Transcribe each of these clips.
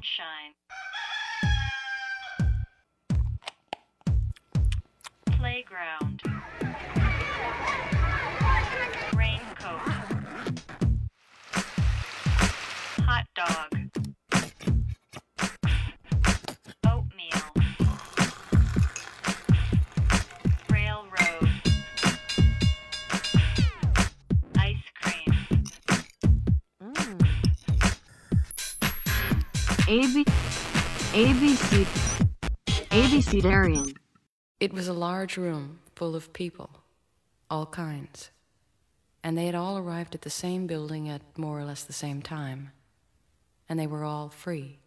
Sunshine. Playground. AB, ABC, ABCDarian. It was a large room full of people, all kinds. And they had all arrived at the same building at more or less the same time. And they were all free.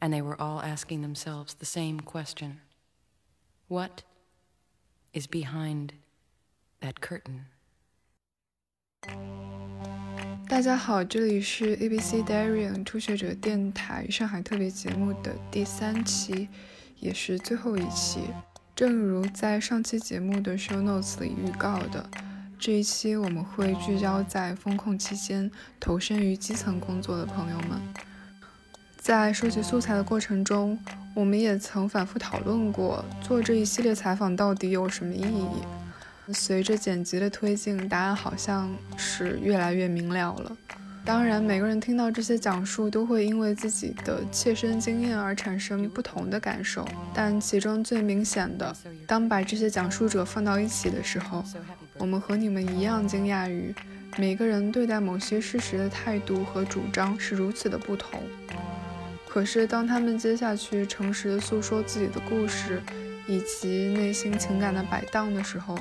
And they were all asking themselves the same question What is behind that curtain? 大家好，这里是 ABC Darian 初学者电台上海特别节目的第三期，也是最后一期。正如在上期节目的 show notes 里预告的，这一期我们会聚焦在风控期间投身于基层工作的朋友们。在收集素材的过程中，我们也曾反复讨论过做这一系列采访到底有什么意义。随着剪辑的推进，答案好像是越来越明了了。当然，每个人听到这些讲述，都会因为自己的切身经验而产生不同的感受。但其中最明显的，当把这些讲述者放到一起的时候，我们和你们一样惊讶于每个人对待某些事实的态度和主张是如此的不同。可是，当他们接下去诚实的诉说自己的故事，以及内心情感的摆荡的时候，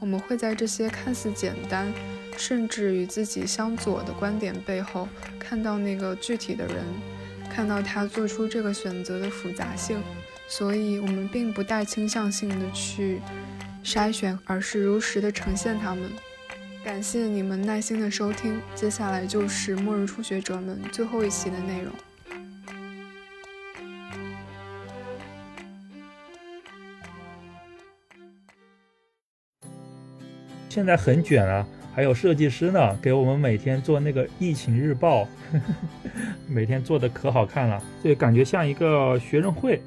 我们会在这些看似简单，甚至与自己相左的观点背后，看到那个具体的人，看到他做出这个选择的复杂性。所以，我们并不带倾向性的去筛选，而是如实的呈现他们。感谢你们耐心的收听，接下来就是末日初学者们最后一期的内容。现在很卷啊，还有设计师呢，给我们每天做那个疫情日报，呵 呵每天做的可好看了，就感觉像一个学生会。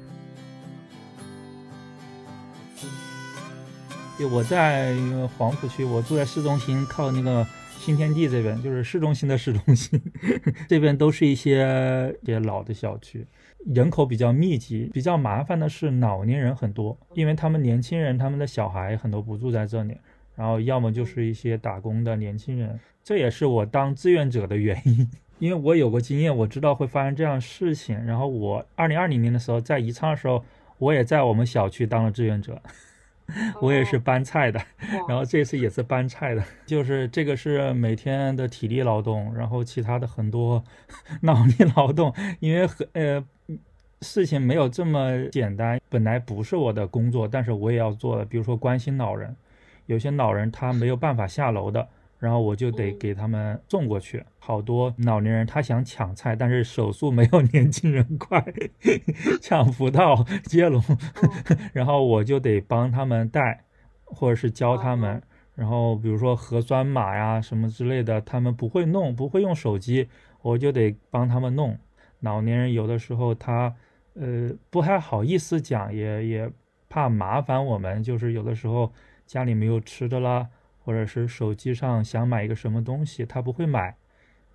我在黄浦区，我住在市中心，靠那个新天地这边，就是市中心的市中心，这边都是一些些老的小区，人口比较密集。比较麻烦的是老年人很多，因为他们年轻人他们的小孩很多不住在这里。然后要么就是一些打工的年轻人，这也是我当志愿者的原因，因为我有过经验，我知道会发生这样事情。然后我二零二零年的时候在宜昌的时候，我也在我们小区当了志愿者，我也是搬菜的。然后这次也是搬菜的，就是这个是每天的体力劳动，然后其他的很多脑力劳动，因为很呃事情没有这么简单。本来不是我的工作，但是我也要做的，比如说关心老人。有些老人他没有办法下楼的，然后我就得给他们送过去。好多老年人他想抢菜，但是手速没有年轻人快，抢不到接龙，然后我就得帮他们带，或者是教他们。然后比如说核酸码呀什么之类的，他们不会弄，不会用手机，我就得帮他们弄。老年人有的时候他呃不太好意思讲，也也怕麻烦我们，就是有的时候。家里没有吃的啦，或者是手机上想买一个什么东西，他不会买，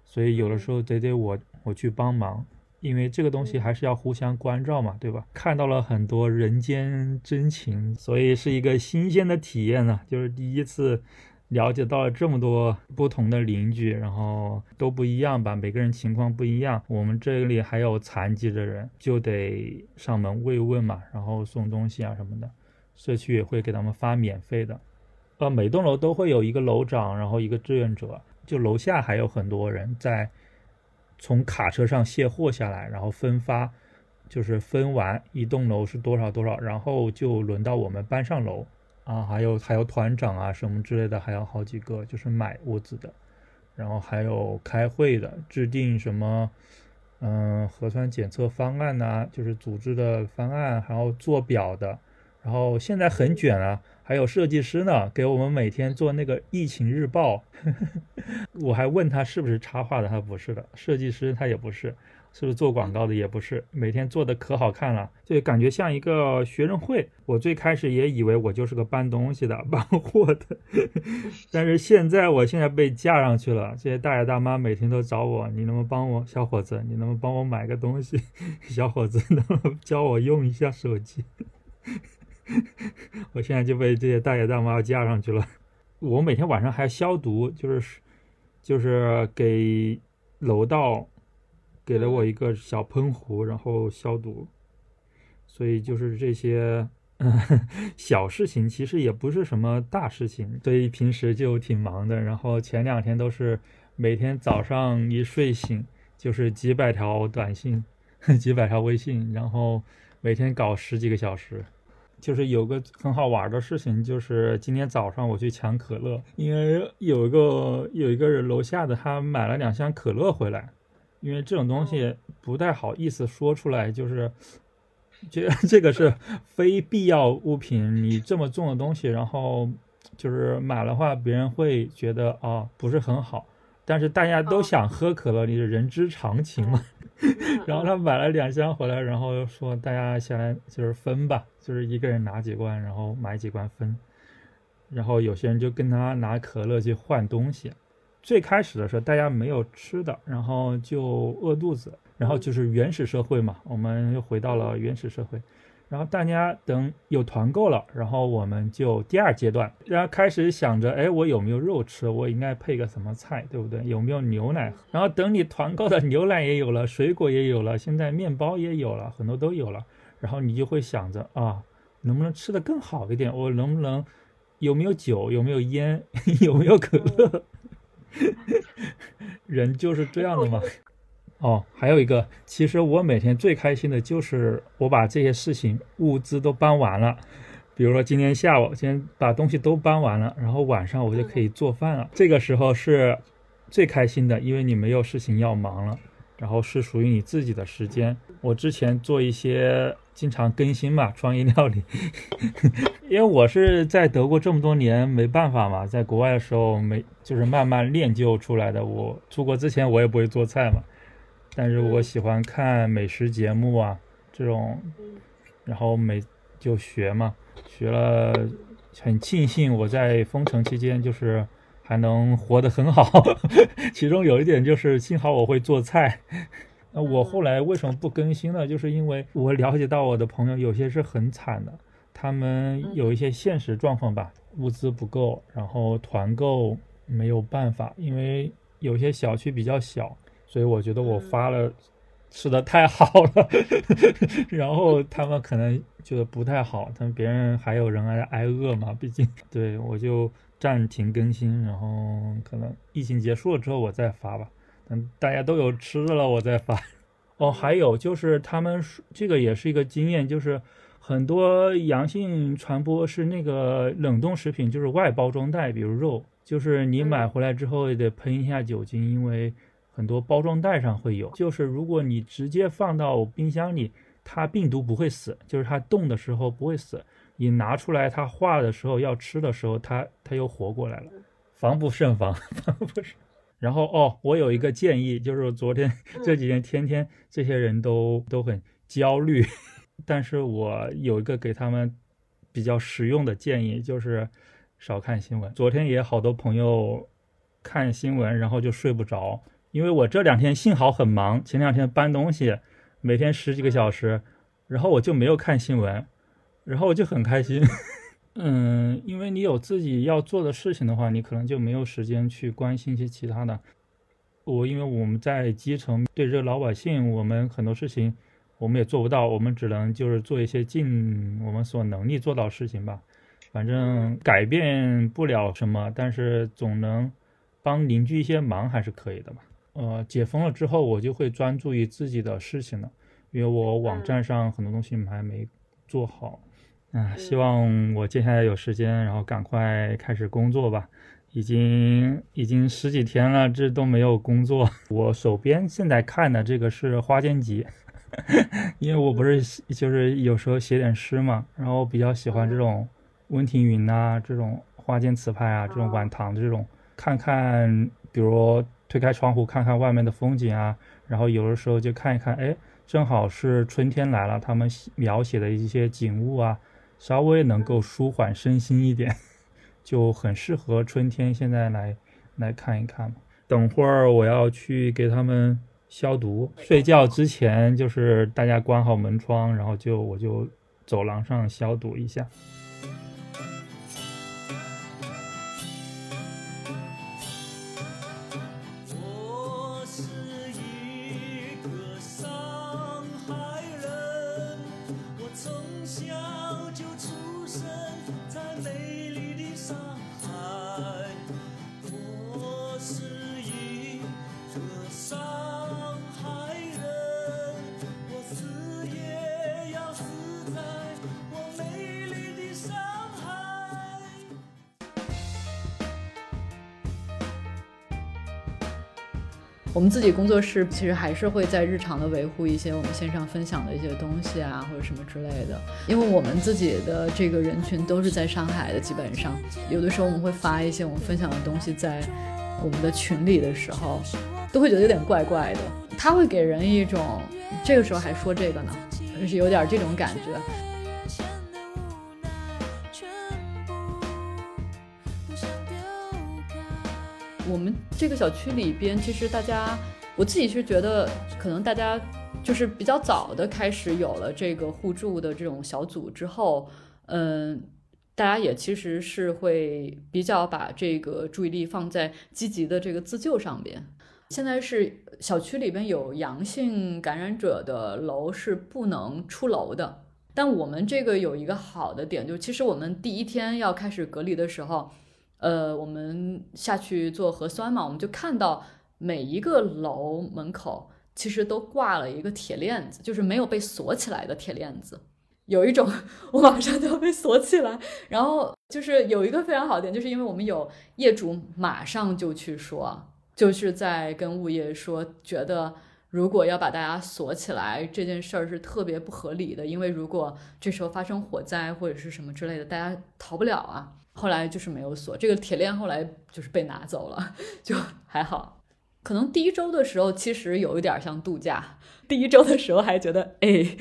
所以有的时候得得我我去帮忙，因为这个东西还是要互相关照嘛，对吧？看到了很多人间真情，所以是一个新鲜的体验呢，就是第一次了解到了这么多不同的邻居，然后都不一样吧，每个人情况不一样。我们这里还有残疾的人，就得上门慰问嘛，然后送东西啊什么的。社区也会给他们发免费的，呃，每栋楼都会有一个楼长，然后一个志愿者，就楼下还有很多人在从卡车上卸货下来，然后分发，就是分完一栋楼是多少多少，然后就轮到我们搬上楼啊，还有还有团长啊什么之类的，还有好几个就是买物资的，然后还有开会的，制定什么嗯核酸检测方案呐，就是组织的方案，还有做表的。然后现在很卷啊，还有设计师呢，给我们每天做那个疫情日报。我还问他是不是插画的，他不是的，设计师他也不是，是不是做广告的？也不是，每天做的可好看了，就感觉像一个学生会。我最开始也以为我就是个搬东西的、搬货的，但是现在我现在被架上去了。这些大爷大妈每天都找我，你能不能帮我，小伙子，你能不能帮我买个东西？小伙子，能不能教我用一下手机？我现在就被这些大爷大妈架上去了。我每天晚上还消毒，就是就是给楼道给了我一个小喷壶，然后消毒。所以就是这些嗯 小事情，其实也不是什么大事情，所以平时就挺忙的。然后前两天都是每天早上一睡醒就是几百条短信、几百条微信，然后每天搞十几个小时。就是有个很好玩的事情，就是今天早上我去抢可乐，因为有一个有一个人楼下的他买了两箱可乐回来，因为这种东西不太好意思说出来，就是这 这个是非必要物品，你这么重的东西，然后就是买的话，别人会觉得啊不是很好，但是大家都想喝可乐，你是人之常情嘛。然后他买了两箱回来，然后说大家先来就是分吧，就是一个人拿几罐，然后买几罐分。然后有些人就跟他拿可乐去换东西。最开始的时候大家没有吃的，然后就饿肚子，然后就是原始社会嘛，我们又回到了原始社会。然后大家等有团购了，然后我们就第二阶段，然后开始想着，哎，我有没有肉吃？我应该配个什么菜，对不对？有没有牛奶？然后等你团购的牛奶也有了，水果也有了，现在面包也有了，很多都有了。然后你就会想着啊，能不能吃的更好一点？我能不能有没有酒？有没有烟？有没有可乐？人就是这样的嘛。哦，还有一个，其实我每天最开心的就是我把这些事情物资都搬完了，比如说今天下午，今天把东西都搬完了，然后晚上我就可以做饭了。这个时候是最开心的，因为你没有事情要忙了，然后是属于你自己的时间。我之前做一些经常更新嘛，创意料理，因为我是在德国这么多年没办法嘛，在国外的时候没就是慢慢练就出来的。我出国之前我也不会做菜嘛。但是我喜欢看美食节目啊，这种，然后每就学嘛，学了，很庆幸我在封城期间就是还能活得很好，其中有一点就是幸好我会做菜。那我后来为什么不更新呢？就是因为我了解到我的朋友有些是很惨的，他们有一些现实状况吧，物资不够，然后团购没有办法，因为有些小区比较小。所以我觉得我发了，吃的太好了，然后他们可能觉得不太好，他们别人还有人挨挨饿嘛，毕竟。对我就暂停更新，然后可能疫情结束了之后我再发吧，等大家都有吃的了我再发。哦，还有就是他们这个也是一个经验，就是很多阳性传播是那个冷冻食品，就是外包装袋，比如肉，就是你买回来之后也得喷一下酒精，因为。很多包装袋上会有，就是如果你直接放到冰箱里，它病毒不会死，就是它冻的时候不会死。你拿出来它化的时候要吃的时候，它它又活过来了，防不胜防，防不胜。然后哦，我有一个建议，就是昨天这几天天天这些人都都很焦虑，但是我有一个给他们比较实用的建议，就是少看新闻。昨天也好多朋友看新闻，然后就睡不着。因为我这两天幸好很忙，前两天搬东西，每天十几个小时，然后我就没有看新闻，然后我就很开心。嗯，因为你有自己要做的事情的话，你可能就没有时间去关心一些其他的。我因为我们在基层对这个老百姓，我们很多事情我们也做不到，我们只能就是做一些尽我们所能力做到事情吧。反正改变不了什么，但是总能帮邻居一些忙还是可以的吧。呃，解封了之后，我就会专注于自己的事情了，因为我网站上很多东西还没做好。啊，希望我接下来有时间，然后赶快开始工作吧。已经已经十几天了，这都没有工作。我手边现在看的这个是《花间集》，因为我不是就是有时候写点诗嘛，然后比较喜欢这种温庭筠呐，这种花间词派啊，这种晚唐的这种，看看比如。推开窗户看看外面的风景啊，然后有的时候就看一看，哎，正好是春天来了，他们描写的一些景物啊，稍微能够舒缓身心一点，就很适合春天现在来来看一看嘛。等会儿我要去给他们消毒，睡觉之前就是大家关好门窗，然后就我就走廊上消毒一下。自己工作室其实还是会在日常的维护一些我们线上分享的一些东西啊，或者什么之类的。因为我们自己的这个人群都是在上海的，基本上有的时候我们会发一些我们分享的东西在我们的群里的时候，都会觉得有点怪怪的。他会给人一种这个时候还说这个呢，就是有点这种感觉。我们这个小区里边，其实大家，我自己是觉得，可能大家就是比较早的开始有了这个互助的这种小组之后，嗯，大家也其实是会比较把这个注意力放在积极的这个自救上边。现在是小区里边有阳性感染者的楼是不能出楼的，但我们这个有一个好的点，就是其实我们第一天要开始隔离的时候，呃，我们下去做核酸嘛，我们就看到每一个楼门口其实都挂了一个铁链子，就是没有被锁起来的铁链子。有一种我马上就要被锁起来，然后就是有一个非常好的点，就是因为我们有业主马上就去说，就是在跟物业说，觉得如果要把大家锁起来这件事儿是特别不合理的，因为如果这时候发生火灾或者是什么之类的，大家逃不了啊。后来就是没有锁，这个铁链后来就是被拿走了，就还好。可能第一周的时候其实有一点像度假，第一周的时候还觉得，哎，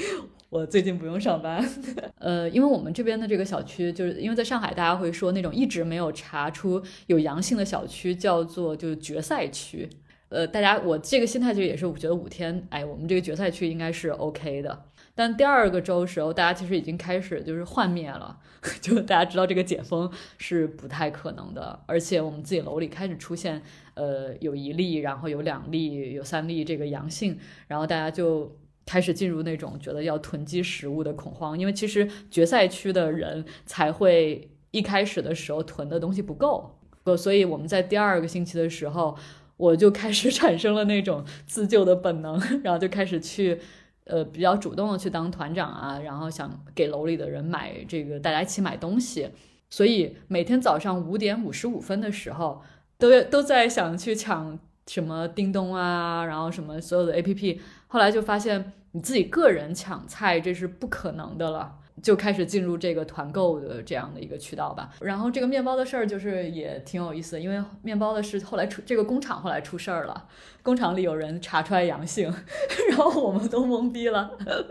我最近不用上班。呃，因为我们这边的这个小区，就是因为在上海，大家会说那种一直没有查出有阳性的小区叫做就是决赛区。呃，大家我这个心态就也是，我觉得五天，哎，我们这个决赛区应该是 OK 的。但第二个周时候，大家其实已经开始就是幻灭了，就大家知道这个解封是不太可能的，而且我们自己楼里开始出现，呃，有一例，然后有两例，有三例这个阳性，然后大家就开始进入那种觉得要囤积食物的恐慌，因为其实决赛区的人才会一开始的时候囤的东西不够，所以我们在第二个星期的时候，我就开始 产生了那种自救的本能，然后就开始去。呃，比较主动的去当团长啊，然后想给楼里的人买这个，大家一起买东西，所以每天早上五点五十五分的时候，都都在想去抢什么叮咚啊，然后什么所有的 APP，后来就发现你自己个人抢菜这是不可能的了。就开始进入这个团购的这样的一个渠道吧。然后这个面包的事儿就是也挺有意思的，因为面包的事后来出这个工厂后来出事儿了，工厂里有人查出来阳性，然后我们都懵逼了，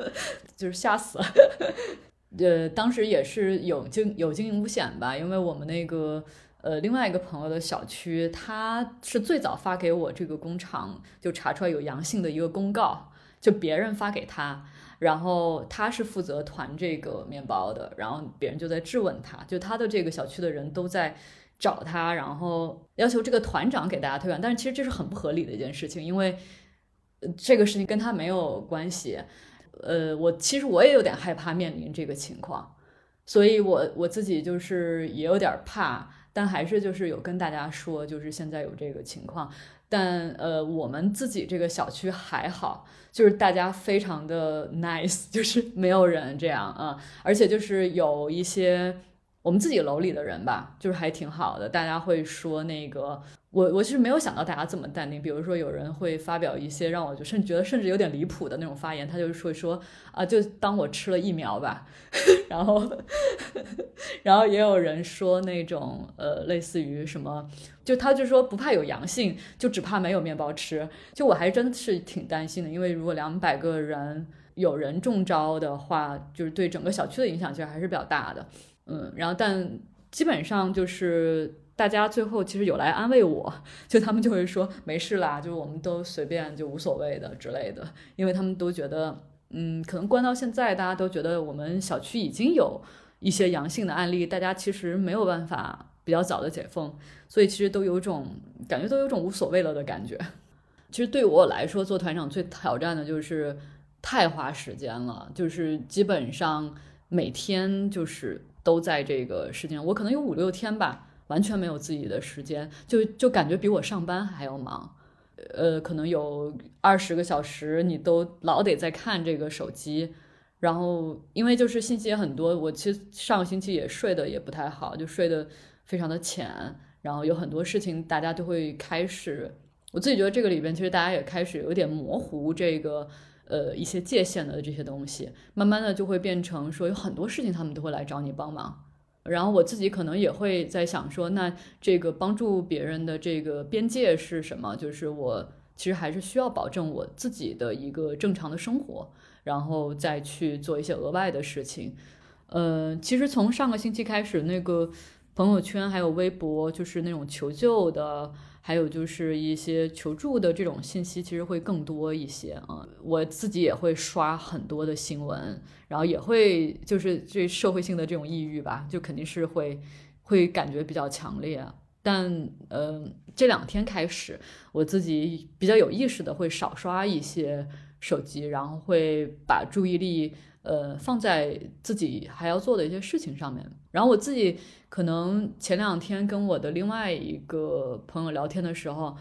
就是吓死了。呃，当时也是有经有经营五险吧，因为我们那个呃另外一个朋友的小区，他是最早发给我这个工厂就查出来有阳性的一个公告，就别人发给他。然后他是负责团这个面包的，然后别人就在质问他，就他的这个小区的人都在找他，然后要求这个团长给大家退款，但是其实这是很不合理的一件事情，因为这个事情跟他没有关系。呃，我其实我也有点害怕面临这个情况，所以我我自己就是也有点怕，但还是就是有跟大家说，就是现在有这个情况。但呃，我们自己这个小区还好，就是大家非常的 nice，就是没有人这样啊，而且就是有一些我们自己楼里的人吧，就是还挺好的，大家会说那个。我我其实没有想到大家这么淡定，比如说有人会发表一些让我就甚至觉得甚至有点离谱的那种发言，他就是说啊，就当我吃了疫苗吧，然后 然后也有人说那种呃类似于什么，就他就说不怕有阳性，就只怕没有面包吃。就我还真是挺担心的，因为如果两百个人有人中招的话，就是对整个小区的影响其实还是比较大的。嗯，然后但基本上就是。大家最后其实有来安慰我，就他们就会说没事啦，就我们都随便就无所谓的之类的，因为他们都觉得，嗯，可能关到现在，大家都觉得我们小区已经有一些阳性的案例，大家其实没有办法比较早的解封，所以其实都有种感觉，都有种无所谓了的感觉。其实对我来说，做团长最挑战的就是太花时间了，就是基本上每天就是都在这个事情，我可能有五六天吧。完全没有自己的时间，就就感觉比我上班还要忙，呃，可能有二十个小时，你都老得在看这个手机，然后因为就是信息也很多，我其实上个星期也睡得也不太好，就睡得非常的浅，然后有很多事情大家都会开始，我自己觉得这个里边其实大家也开始有点模糊这个呃一些界限的这些东西，慢慢的就会变成说有很多事情他们都会来找你帮忙。然后我自己可能也会在想说，那这个帮助别人的这个边界是什么？就是我其实还是需要保证我自己的一个正常的生活，然后再去做一些额外的事情。呃，其实从上个星期开始，那个朋友圈还有微博，就是那种求救的。还有就是一些求助的这种信息，其实会更多一些啊。我自己也会刷很多的新闻，然后也会就是这社会性的这种抑郁吧，就肯定是会会感觉比较强烈。但呃，这两天开始，我自己比较有意识的会少刷一些手机，然后会把注意力呃放在自己还要做的一些事情上面。然后我自己。可能前两天跟我的另外一个朋友聊天的时候，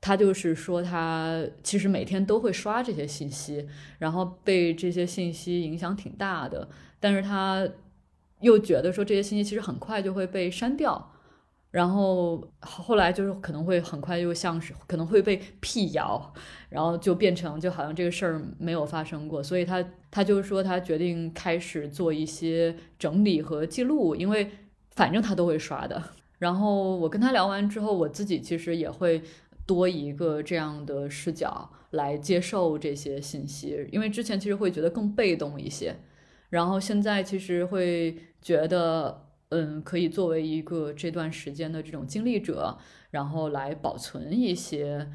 他就是说他其实每天都会刷这些信息，然后被这些信息影响挺大的，但是他又觉得说这些信息其实很快就会被删掉，然后后来就是可能会很快又像是可能会被辟谣，然后就变成就好像这个事儿没有发生过，所以他他就说他决定开始做一些整理和记录，因为。反正他都会刷的，然后我跟他聊完之后，我自己其实也会多一个这样的视角来接受这些信息，因为之前其实会觉得更被动一些，然后现在其实会觉得，嗯，可以作为一个这段时间的这种经历者，然后来保存一些，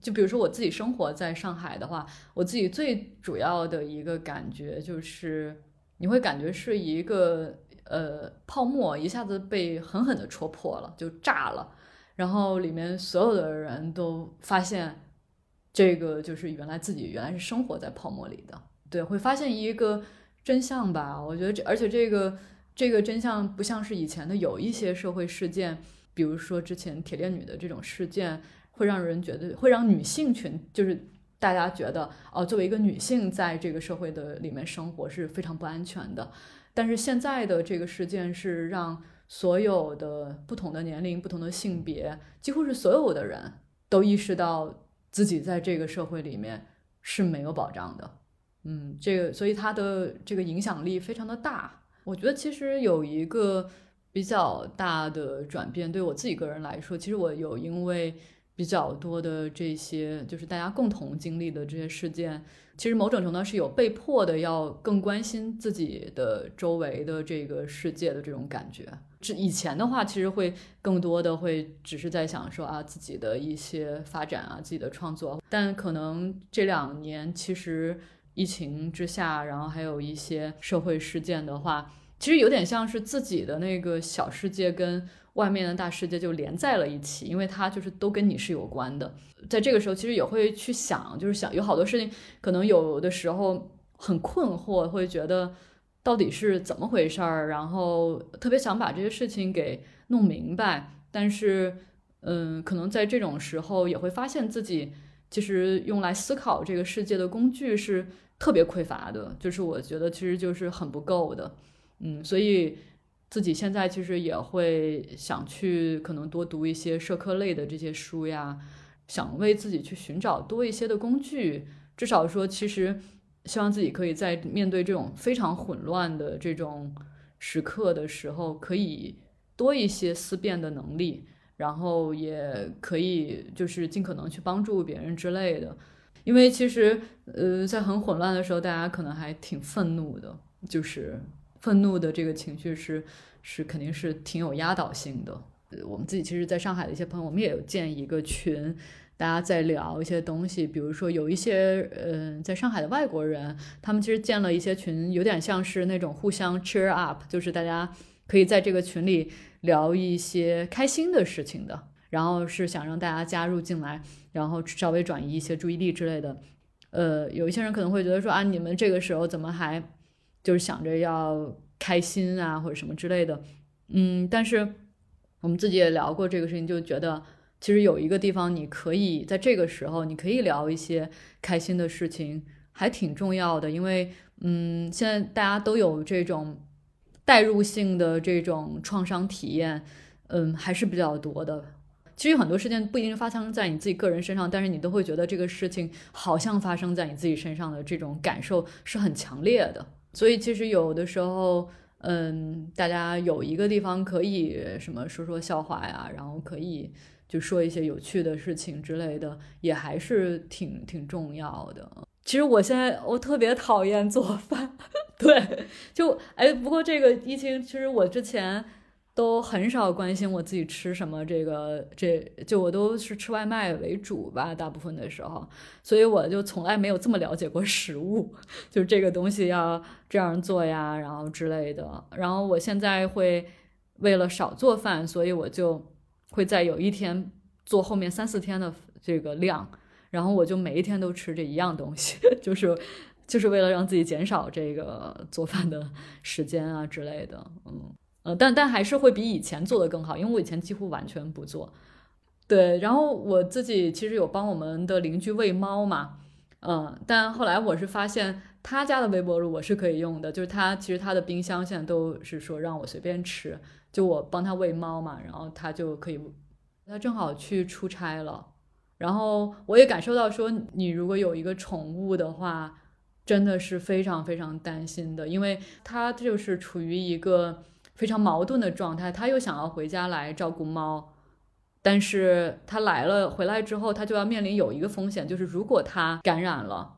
就比如说我自己生活在上海的话，我自己最主要的一个感觉就是，你会感觉是一个。呃，泡沫一下子被狠狠的戳破了，就炸了，然后里面所有的人都发现，这个就是原来自己原来是生活在泡沫里的，对，会发现一个真相吧。我觉得这，而且这个这个真相不像是以前的有一些社会事件，比如说之前铁链女的这种事件，会让人觉得会让女性群就是大家觉得哦，作为一个女性在这个社会的里面生活是非常不安全的。但是现在的这个事件是让所有的不同的年龄、不同的性别，几乎是所有的人都意识到自己在这个社会里面是没有保障的。嗯，这个所以它的这个影响力非常的大。我觉得其实有一个比较大的转变，对我自己个人来说，其实我有因为比较多的这些就是大家共同经历的这些事件。其实某种程度是有被迫的，要更关心自己的周围的这个世界的这种感觉。这以前的话，其实会更多的会只是在想说啊自己的一些发展啊，自己的创作。但可能这两年，其实疫情之下，然后还有一些社会事件的话，其实有点像是自己的那个小世界跟。外面的大世界就连在了一起，因为它就是都跟你是有关的。在这个时候，其实也会去想，就是想有好多事情，可能有的时候很困惑，会觉得到底是怎么回事儿，然后特别想把这些事情给弄明白。但是，嗯，可能在这种时候也会发现自己其实用来思考这个世界的工具是特别匮乏的，就是我觉得其实就是很不够的。嗯，所以。自己现在其实也会想去可能多读一些社科类的这些书呀，想为自己去寻找多一些的工具，至少说其实希望自己可以在面对这种非常混乱的这种时刻的时候，可以多一些思辨的能力，然后也可以就是尽可能去帮助别人之类的。因为其实呃，在很混乱的时候，大家可能还挺愤怒的，就是愤怒的这个情绪是是肯定是挺有压倒性的。呃我们自己其实在上海的一些朋友，我们也有建一个群，大家在聊一些东西，比如说有一些嗯、呃在上海的外国人，他们其实建了一些群，有点像是那种互相 cheer up，就是大家可以在这个群里聊一些开心的事情的，然后是想让大家加入进来，然后稍微转移一些注意力之类的。呃，有一些人可能会觉得说啊，你们这个时候怎么还就是想着要开心啊或者什么之类的，嗯，但是我们自己也聊过这个事情，就觉得其实有一个地方你可以在这个时候你可以聊一些开心的事情，还挺重要的，因为嗯，现在大家都有这种代入性的这种创伤体验，嗯，还是比较多的。其实很多事情不一定发生在你自己个人身上，但是你都会觉得这个事情好像发生在你自己身上的这种感受是很强烈的。所以其实有的时候，嗯，大家有一个地方可以什么说说笑话呀，然后可以就说一些有趣的事情之类的，也还是挺挺重要的。其实我现在我特别讨厌做饭，对，就哎，不过这个疫情，其实我之前都很少关心我自己吃什么，这个这就我都是吃外卖为主吧，大部分的时候，所以我就从来没有这么了解过食物，就这个东西要这样做呀，然后之类的。然后我现在会为了少做饭，所以我就会在有一天做后面三四天的这个量，然后我就每一天都吃这一样东西，就是就是为了让自己减少这个做饭的时间啊之类的，嗯。呃，但但还是会比以前做的更好，因为我以前几乎完全不做。对，然后我自己其实有帮我们的邻居喂猫嘛，嗯，但后来我是发现他家的微波炉我是可以用的，就是他其实他的冰箱现在都是说让我随便吃，就我帮他喂猫嘛，然后他就可以，他正好去出差了，然后我也感受到说，你如果有一个宠物的话，真的是非常非常担心的，因为它就是处于一个。非常矛盾的状态，它又想要回家来照顾猫，但是它来了回来之后，它就要面临有一个风险，就是如果它感染了，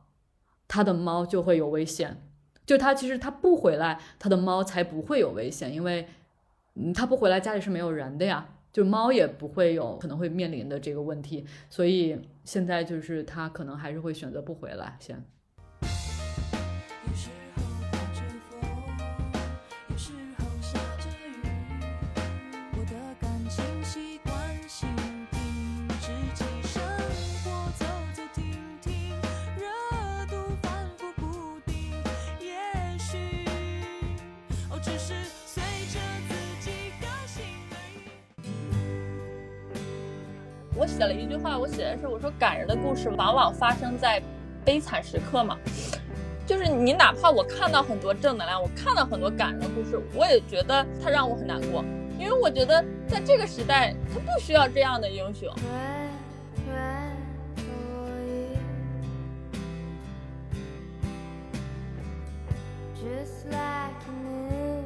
它的猫就会有危险。就它其实它不回来，它的猫才不会有危险，因为嗯他不回来家里是没有人的呀，就猫也不会有可能会面临的这个问题，所以现在就是他可能还是会选择不回来先。写了一句话，我写的是我说感人的故事往往发生在悲惨时刻嘛，就是你哪怕我看到很多正能量，我看到很多感人的故事，我也觉得它让我很难过，因为我觉得在这个时代，它不需要这样的英雄。Just like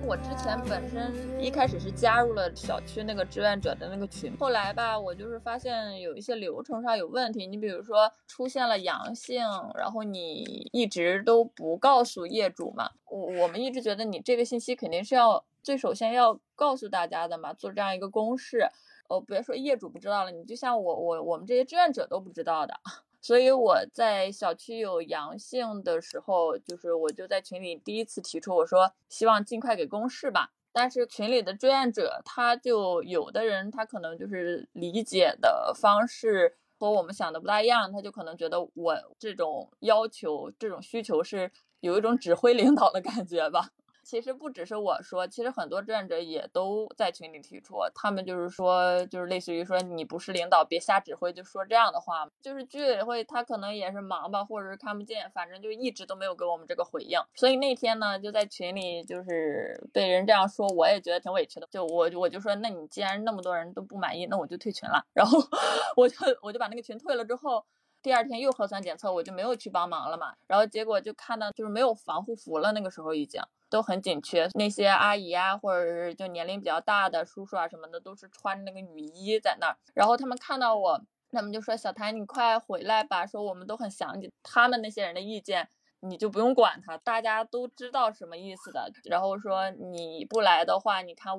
我之前本身一开始是加入了小区那个志愿者的那个群，后来吧，我就是发现有一些流程上有问题。你比如说出现了阳性，然后你一直都不告诉业主嘛，我我们一直觉得你这个信息肯定是要最首先要告诉大家的嘛，做这样一个公示。哦，别说业主不知道了，你就像我我我们这些志愿者都不知道的。所以我在小区有阳性的时候，就是我就在群里第一次提出，我说希望尽快给公示吧。但是群里的志愿者，他就有的人他可能就是理解的方式和我们想的不大一样，他就可能觉得我这种要求、这种需求是有一种指挥领导的感觉吧。其实不只是我说，其实很多志愿者也都在群里提出，他们就是说，就是类似于说你不是领导，别瞎指挥，就说这样的话。就是居委会他可能也是忙吧，或者是看不见，反正就一直都没有给我们这个回应。所以那天呢，就在群里就是被人这样说，我也觉得挺委屈的。就我我就说，那你既然那么多人都不满意，那我就退群了。然后 我就我就把那个群退了之后。第二天又核酸检测，我就没有去帮忙了嘛。然后结果就看到就是没有防护服了，那个时候已经都很紧缺。那些阿姨啊，或者是就年龄比较大的叔叔啊什么的，都是穿那个雨衣在那儿。然后他们看到我，他们就说：“小谭，你快回来吧，说我们都很想你。”他们那些人的意见你就不用管他，大家都知道什么意思的。然后说你不来的话，你看。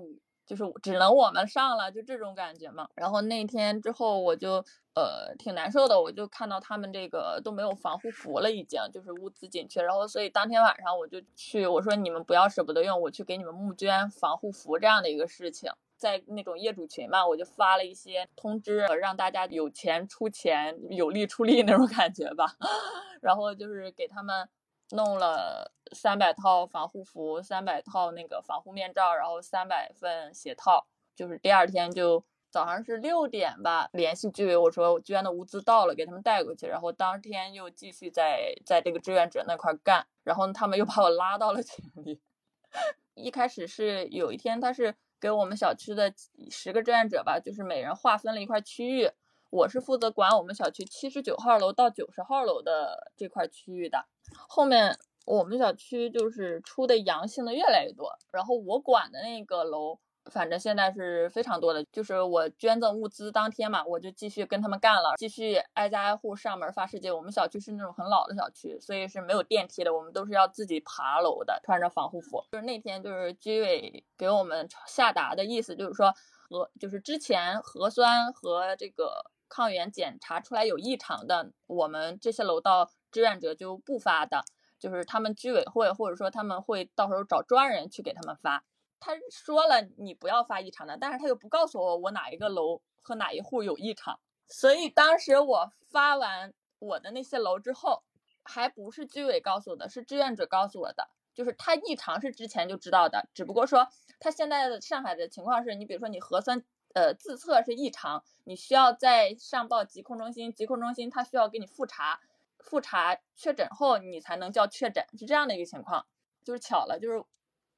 就是只能我们上了，就这种感觉嘛。然后那天之后，我就呃挺难受的，我就看到他们这个都没有防护服了，已经就是物资紧缺。然后所以当天晚上我就去，我说你们不要舍不得用，我去给你们募捐防护服这样的一个事情，在那种业主群嘛，我就发了一些通知，让大家有钱出钱，有力出力那种感觉吧。然后就是给他们。弄了三百套防护服，三百套那个防护面罩，然后三百份鞋套。就是第二天就早上是六点吧，联系居委我说我捐的物资到了，给他们带过去。然后当天又继续在在这个志愿者那块干，然后他们又把我拉到了群里。一开始是有一天，他是给我们小区的十个志愿者吧，就是每人划分了一块区域，我是负责管我们小区七十九号楼到九十号楼的这块区域的。后面我们小区就是出的阳性的越来越多，然后我管的那个楼，反正现在是非常多的。就是我捐赠物资当天嘛，我就继续跟他们干了，继续挨家挨户上门发示件。我们小区是那种很老的小区，所以是没有电梯的，我们都是要自己爬楼的，穿着防护服。就是那天就是居委给我们下达的意思，就是说核就是之前核酸和这个抗原检查出来有异常的，我们这些楼道。志愿者就不发的，就是他们居委会或者说他们会到时候找专人去给他们发。他说了你不要发异常的，但是他又不告诉我我哪一个楼和哪一户有异常。所以当时我发完我的那些楼之后，还不是居委告诉我的，是志愿者告诉我的，就是他异常是之前就知道的，只不过说他现在的上海的情况是你比如说你核酸呃自测是异常，你需要再上报疾控中心，疾控中心他需要给你复查。复查确诊后，你才能叫确诊，是这样的一个情况。就是巧了，就是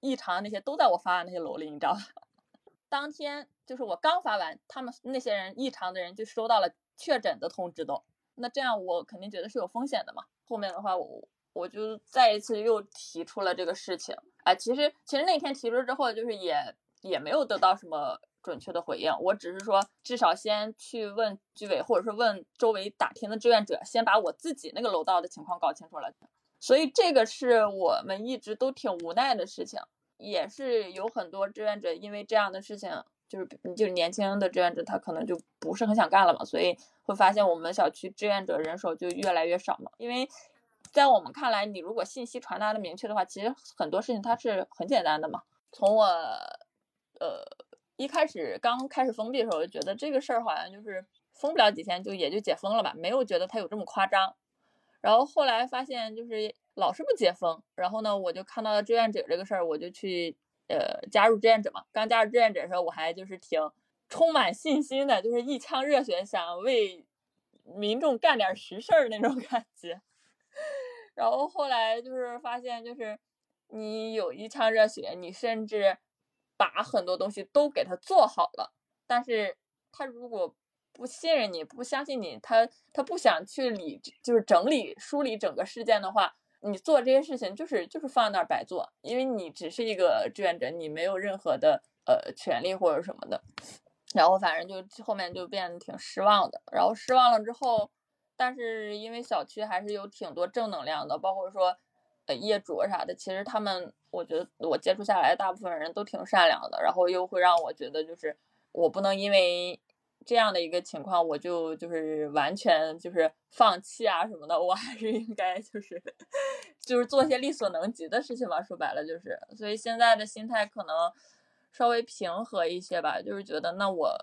异常那些都在我发的那些楼里，你知道吧？当天就是我刚发完，他们那些人异常的人就收到了确诊的通知都。那这样我肯定觉得是有风险的嘛。后面的话，我我就再一次又提出了这个事情。哎，其实其实那天提出之后，就是也也没有得到什么。准确的回应，我只是说，至少先去问居委，或者是问周围打听的志愿者，先把我自己那个楼道的情况搞清楚了。所以这个是我们一直都挺无奈的事情，也是有很多志愿者因为这样的事情，就是就是年轻的志愿者他可能就不是很想干了嘛，所以会发现我们小区志愿者人手就越来越少嘛。因为在我们看来，你如果信息传达的明确的话，其实很多事情它是很简单的嘛。从我，呃。一开始刚开始封闭的时候，就觉得这个事儿好像就是封不了几天就也就解封了吧，没有觉得它有这么夸张。然后后来发现就是老是不解封，然后呢，我就看到了志愿者这个事儿，我就去呃加入志愿者嘛。刚加入志愿者的时候，我还就是挺充满信心的，就是一腔热血想为民众干点实事儿那种感觉。然后后来就是发现，就是你有一腔热血，你甚至。把很多东西都给他做好了，但是他如果不信任你，不相信你，他他不想去理，就是整理梳理整个事件的话，你做这些事情就是就是放那儿白做，因为你只是一个志愿者，你没有任何的呃权利或者什么的。然后反正就后面就变得挺失望的，然后失望了之后，但是因为小区还是有挺多正能量的，包括说。呃，业主啥的，其实他们，我觉得我接触下来，大部分人都挺善良的，然后又会让我觉得，就是我不能因为这样的一个情况，我就就是完全就是放弃啊什么的，我还是应该就是就是做些力所能及的事情吧。说白了就是，所以现在的心态可能稍微平和一些吧，就是觉得那我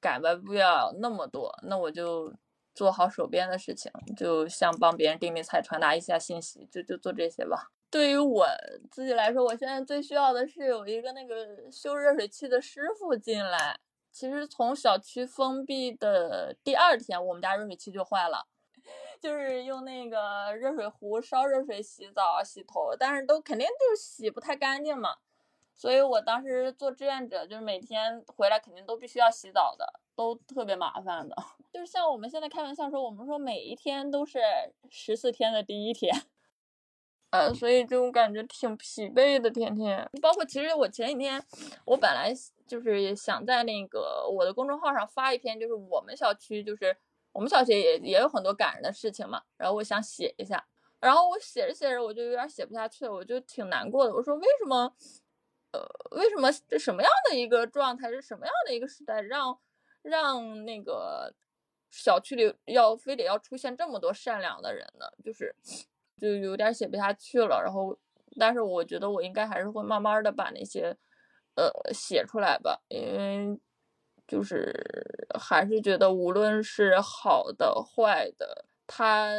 改变不了那么多，那我就。做好手边的事情，就像帮别人订订菜、传达一下信息，就就做这些吧。对于我自己来说，我现在最需要的是有一个那个修热水器的师傅进来。其实从小区封闭的第二天，我们家热水器就坏了，就是用那个热水壶烧热水洗澡、洗头，但是都肯定就是洗不太干净嘛。所以我当时做志愿者，就是每天回来肯定都必须要洗澡的，都特别麻烦的。就是像我们现在开玩笑说，我们说每一天都是十四天的第一天，呃，所以就感觉挺疲惫的，天天。包括其实我前几天，我本来就是想在那个我的公众号上发一篇，就是我们小区，就是我们小区也也有很多感人的事情嘛，然后我想写一下，然后我写着写着我就有点写不下去了，我就挺难过的。我说为什么？呃，为什么这什么样的一个状态，是什么样的一个时代，让让那个小区里要非得要出现这么多善良的人呢？就是就有点写不下去了。然后，但是我觉得我应该还是会慢慢的把那些呃写出来吧，因为就是还是觉得无论是好的坏的，它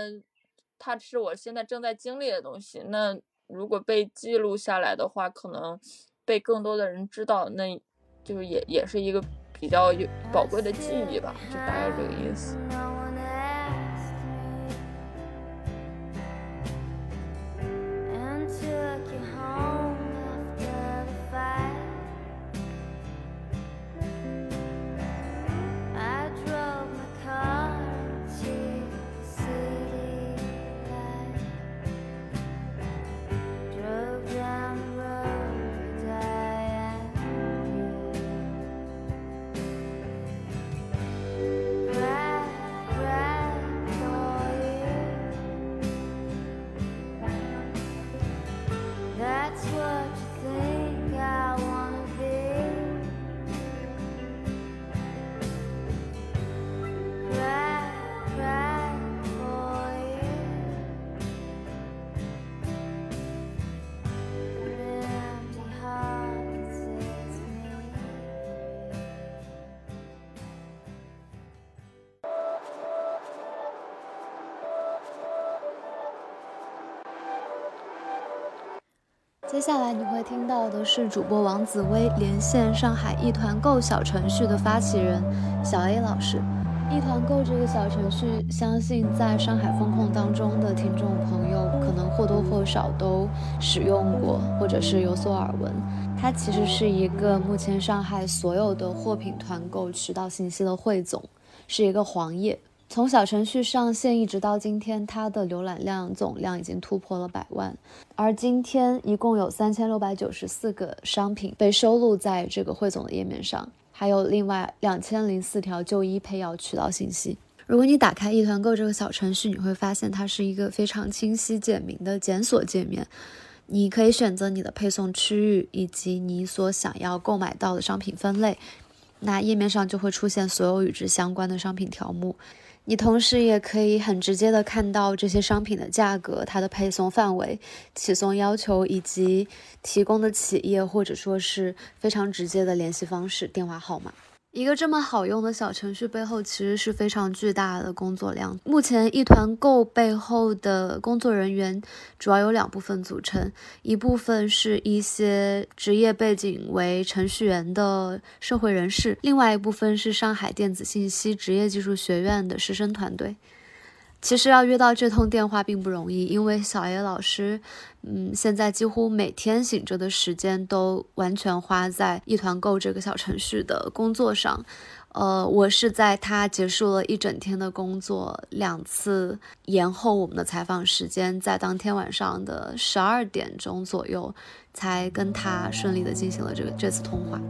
它是我现在正在经历的东西。那如果被记录下来的话，可能。被更多的人知道，那就是也也是一个比较有宝贵的记忆吧，就大概这个意思。接下来你会听到的是主播王紫薇连线上海一团购小程序的发起人小 A 老师。一团购这个小程序，相信在上海风控当中的听众朋友可能或多或少都使用过，或者是有所耳闻。它其实是一个目前上海所有的货品团购渠道信息的汇总，是一个黄页。从小程序上线一直到今天，它的浏览量总量已经突破了百万。而今天一共有三千六百九十四个商品被收录在这个汇总的页面上，还有另外两千零四条就医配药渠道信息。如果你打开易团购这个小程序，你会发现它是一个非常清晰简明的检索界面。你可以选择你的配送区域以及你所想要购买到的商品分类，那页面上就会出现所有与之相关的商品条目。你同时也可以很直接的看到这些商品的价格、它的配送范围、起送要求以及提供的企业或者说是非常直接的联系方式、电话号码。一个这么好用的小程序背后，其实是非常巨大的工作量。目前一团购背后的工作人员主要有两部分组成，一部分是一些职业背景为程序员的社会人士，另外一部分是上海电子信息职业技术学院的师生团队。其实要约到这通电话并不容易，因为小野老师，嗯，现在几乎每天醒着的时间都完全花在一团购这个小程序的工作上。呃，我是在他结束了一整天的工作，两次延后我们的采访时间，在当天晚上的十二点钟左右，才跟他顺利的进行了这个这次通话。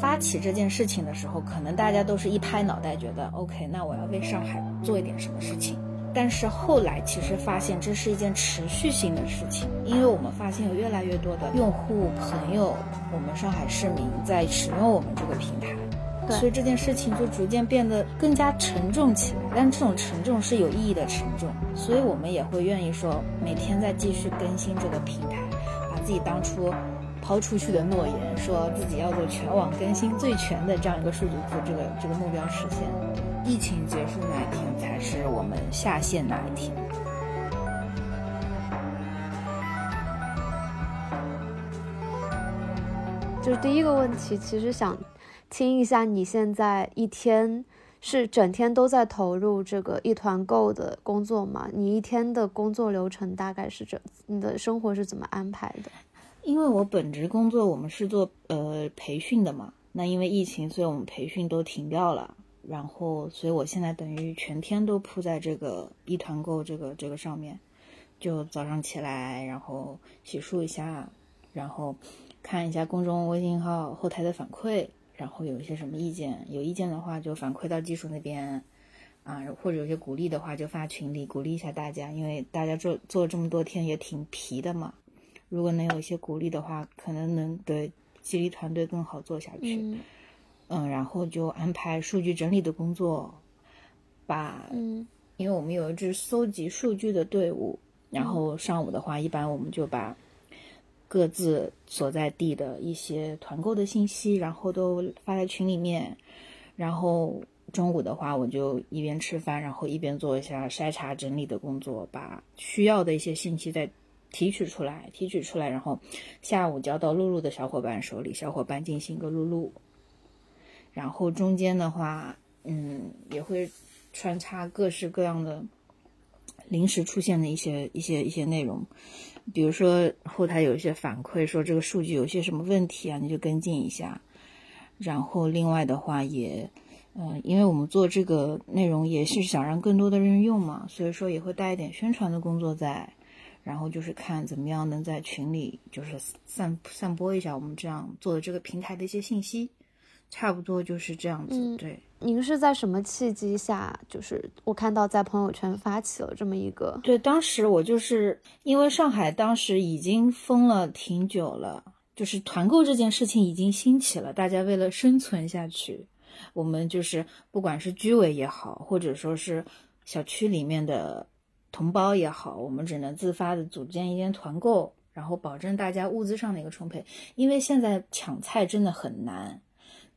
发起这件事情的时候，可能大家都是一拍脑袋，觉得 OK，那我要为上海做一点什么事情。但是后来其实发现这是一件持续性的事情，因为我们发现有越来越多的用户朋友，我们上海市民在使用我们这个平台，所以这件事情就逐渐变得更加沉重起来。但这种沉重是有意义的沉重，所以我们也会愿意说每天在继续更新这个平台，把自己当初。抛出去的诺言，说自己要做全网更新最全的这样一个数据库，这个这个目标实现。疫情结束那一天才是我们下线那一天。就是第一个问题，其实想听一下你现在一天是整天都在投入这个一团购的工作吗？你一天的工作流程大概是这，你的生活是怎么安排的？因为我本职工作我们是做呃培训的嘛，那因为疫情，所以我们培训都停掉了，然后所以我现在等于全天都扑在这个一团购这个这个上面，就早上起来，然后洗漱一下，然后看一下公众微信号后台的反馈，然后有一些什么意见，有意见的话就反馈到技术那边。啊，或者有些鼓励的话就发群里鼓励一下大家，因为大家做做这么多天也挺疲的嘛。如果能有一些鼓励的话，可能能对激励团队更好做下去。嗯嗯，然后就安排数据整理的工作，把，嗯因为我们有一支搜集数据的队伍，然后上午的话，一般我们就把各自所在地的一些团购的信息，然后都发在群里面，然后中午的话，我就一边吃饭，然后一边做一下筛查整理的工作，把需要的一些信息再提取出来，提取出来，然后下午交到录入的小伙伴手里，小伙伴进行一个录入。然后中间的话，嗯，也会穿插各式各样的临时出现的一些一些一些内容，比如说后台有一些反馈说这个数据有些什么问题啊，你就跟进一下。然后另外的话也，嗯、因为我们做这个内容也是想让更多的人用嘛，所以说也会带一点宣传的工作在。然后就是看怎么样能在群里就是散散播一下我们这样做的这个平台的一些信息，差不多就是这样子。嗯对，您是在什么契机下，就是我看到在朋友圈发起了这么一个，对，当时我就是因为上海当时已经封了挺久了，就是团购这件事情已经兴起了，大家为了生存下去，我们就是不管是居委也好，或者说是小区里面的同胞也好，我们只能自发的组建一间团购，然后保证大家物资上的一个充沛，因为现在抢菜真的很难。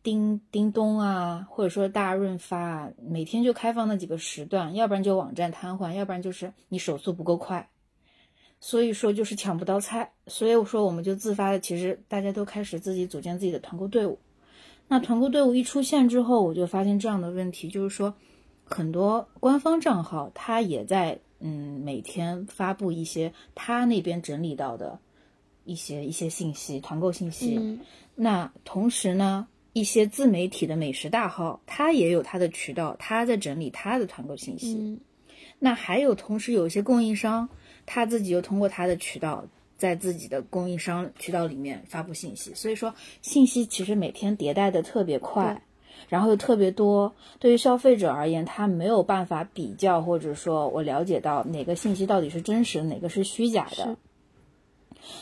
叮叮咚啊，或者说大润发啊，每天就开放那几个时段，要不然就网站瘫痪，要不然就是你手速不够快，所以说就是抢不到菜。所以我说我们就自发的，其实大家都开始自己组建自己的团购队伍。那团购队伍一出现之后，我就发现这样的问题，就是说很多官方账号他也在嗯每天发布一些他那边整理到的一些一些信息，团购信息。嗯那同时呢，一些自媒体的美食大号，它也有它的渠道，它在整理它的团购信息。嗯那还有，同时有一些供应商，他自己又通过他的渠道，在自己的供应商渠道里面发布信息。所以说，信息其实每天迭代的特别快，然后又特别多。对于消费者而言，他没有办法比较，或者说我了解到哪个信息到底是真实的，哪个是虚假的。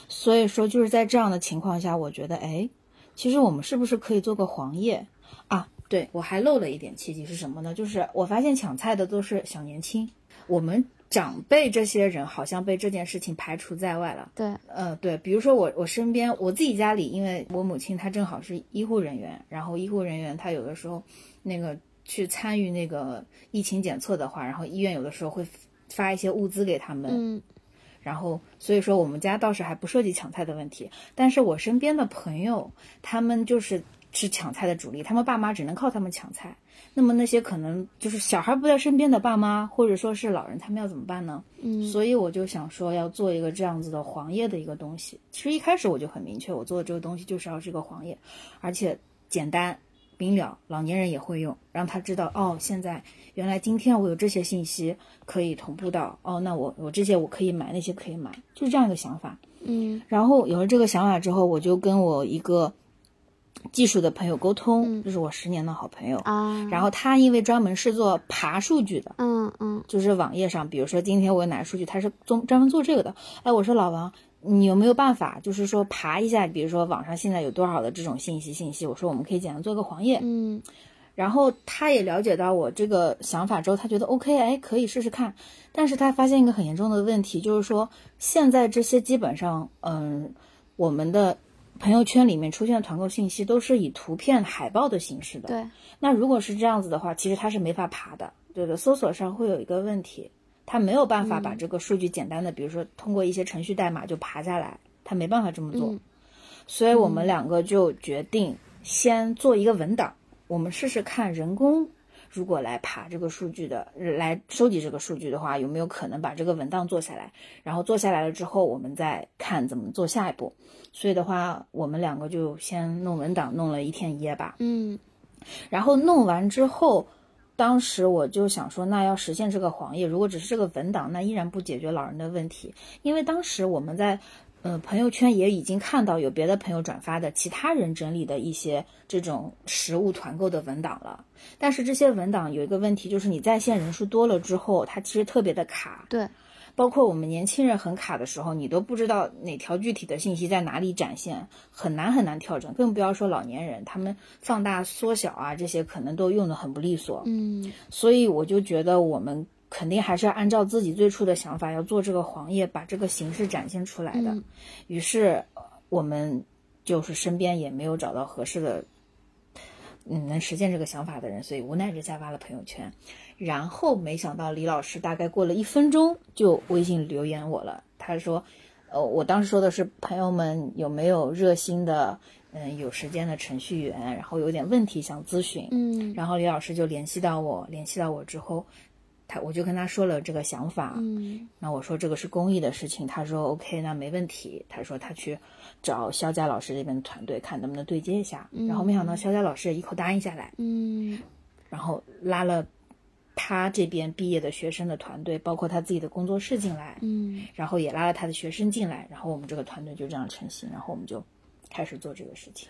所以说，就是在这样的情况下，我觉得，哎，其实我们是不是可以做个黄页啊？对我还漏了一点契机是什么呢？就是我发现抢菜的都是小年轻，我们长辈这些人好像被这件事情排除在外了。对，呃，对，比如说我我身边我自己家里，因为我母亲她正好是医护人员，然后医护人员她有的时候那个去参与那个疫情检测的话，然后医院有的时候会发一些物资给他们，嗯然后所以说我们家倒是还不涉及抢菜的问题，但是我身边的朋友他们就是是抢菜的主力，他们爸妈只能靠他们抢菜。那么那些可能就是小孩不在身边的爸妈，或者说是老人，他们要怎么办呢？嗯，所以我就想说要做一个这样子的黄页的一个东西。其实一开始我就很明确，我做的这个东西就是要是个黄页，而且简单明了，老年人也会用，让他知道哦，现在原来今天我有这些信息可以同步到哦，那我我这些我可以买，那些可以买，就是这样一个想法。嗯然后有了这个想法之后，我就跟我一个技术的朋友沟通，嗯这是我十年的好朋友。啊，然后他因为专门是做爬数据的，嗯嗯就是网页上，比如说今天我有哪个数据，他是专专门做这个的。哎，我说老王，你有没有办法，就是说爬一下，比如说网上现在有多少的这种信息信息？我说我们可以简单做个黄页。嗯然后他也了解到我这个想法之后，他觉得 OK，哎，可以试试看。但是他发现一个很严重的问题，就是说现在这些基本上，嗯，我们的朋友圈里面出现的团购信息都是以图片海报的形式的。对，那如果是这样子的话，其实他是没法爬的，对的，搜索上会有一个问题，它没有办法把这个数据简单的，比如说通过一些程序代码就爬下来，它没办法这么做。嗯所以我们两个就决定先做一个文档，我们试试看人工如果来爬这个数据的，来收集这个数据的话，有没有可能把这个文档做下来？然后做下来了之后，我们再看怎么做下一步。所以的话，我们两个就先弄文档，弄了一天一夜吧。嗯然后弄完之后，当时我就想说，那要实现这个黄页，如果只是这个文档，那依然不解决老人的问题，因为当时我们在。呃，朋友圈也已经看到有别的朋友转发的其他人整理的一些这种实物团购的文档了，但是这些文档有一个问题，就是你在线人数多了之后，它其实特别的卡。对，包括我们年轻人很卡的时候，你都不知道哪条具体的信息在哪里展现，很难很难调整，更不要说老年人，他们放大、缩小啊这些可能都用的很不利索。嗯所以我就觉得我们肯定还是要按照自己最初的想法，要做这个黄页，把这个形式展现出来的。嗯于是呃我们就是身边也没有找到合适的，嗯，能实现这个想法的人，所以无奈之下发了朋友圈。然后没想到李老师大概过了一分钟就微信留言我了，他说，呃，我当时说的是朋友们有没有热心的，嗯，有时间的程序员，然后有点问题想咨询，嗯。然后李老师就联系到我，联系到我之后，他我就跟他说了这个想法，嗯。那我说这个是公益的事情，他说 OK，那没问题。他说他去找肖佳老师这边的团队，看能不能对接一下。然后没想到肖佳老师也一口答应下来，嗯。然后拉了他这边毕业的学生的团队，包括他自己的工作室进来，嗯然后也拉了他的学生进来，然后我们这个团队就这样成型，然后我们就开始做这个事情。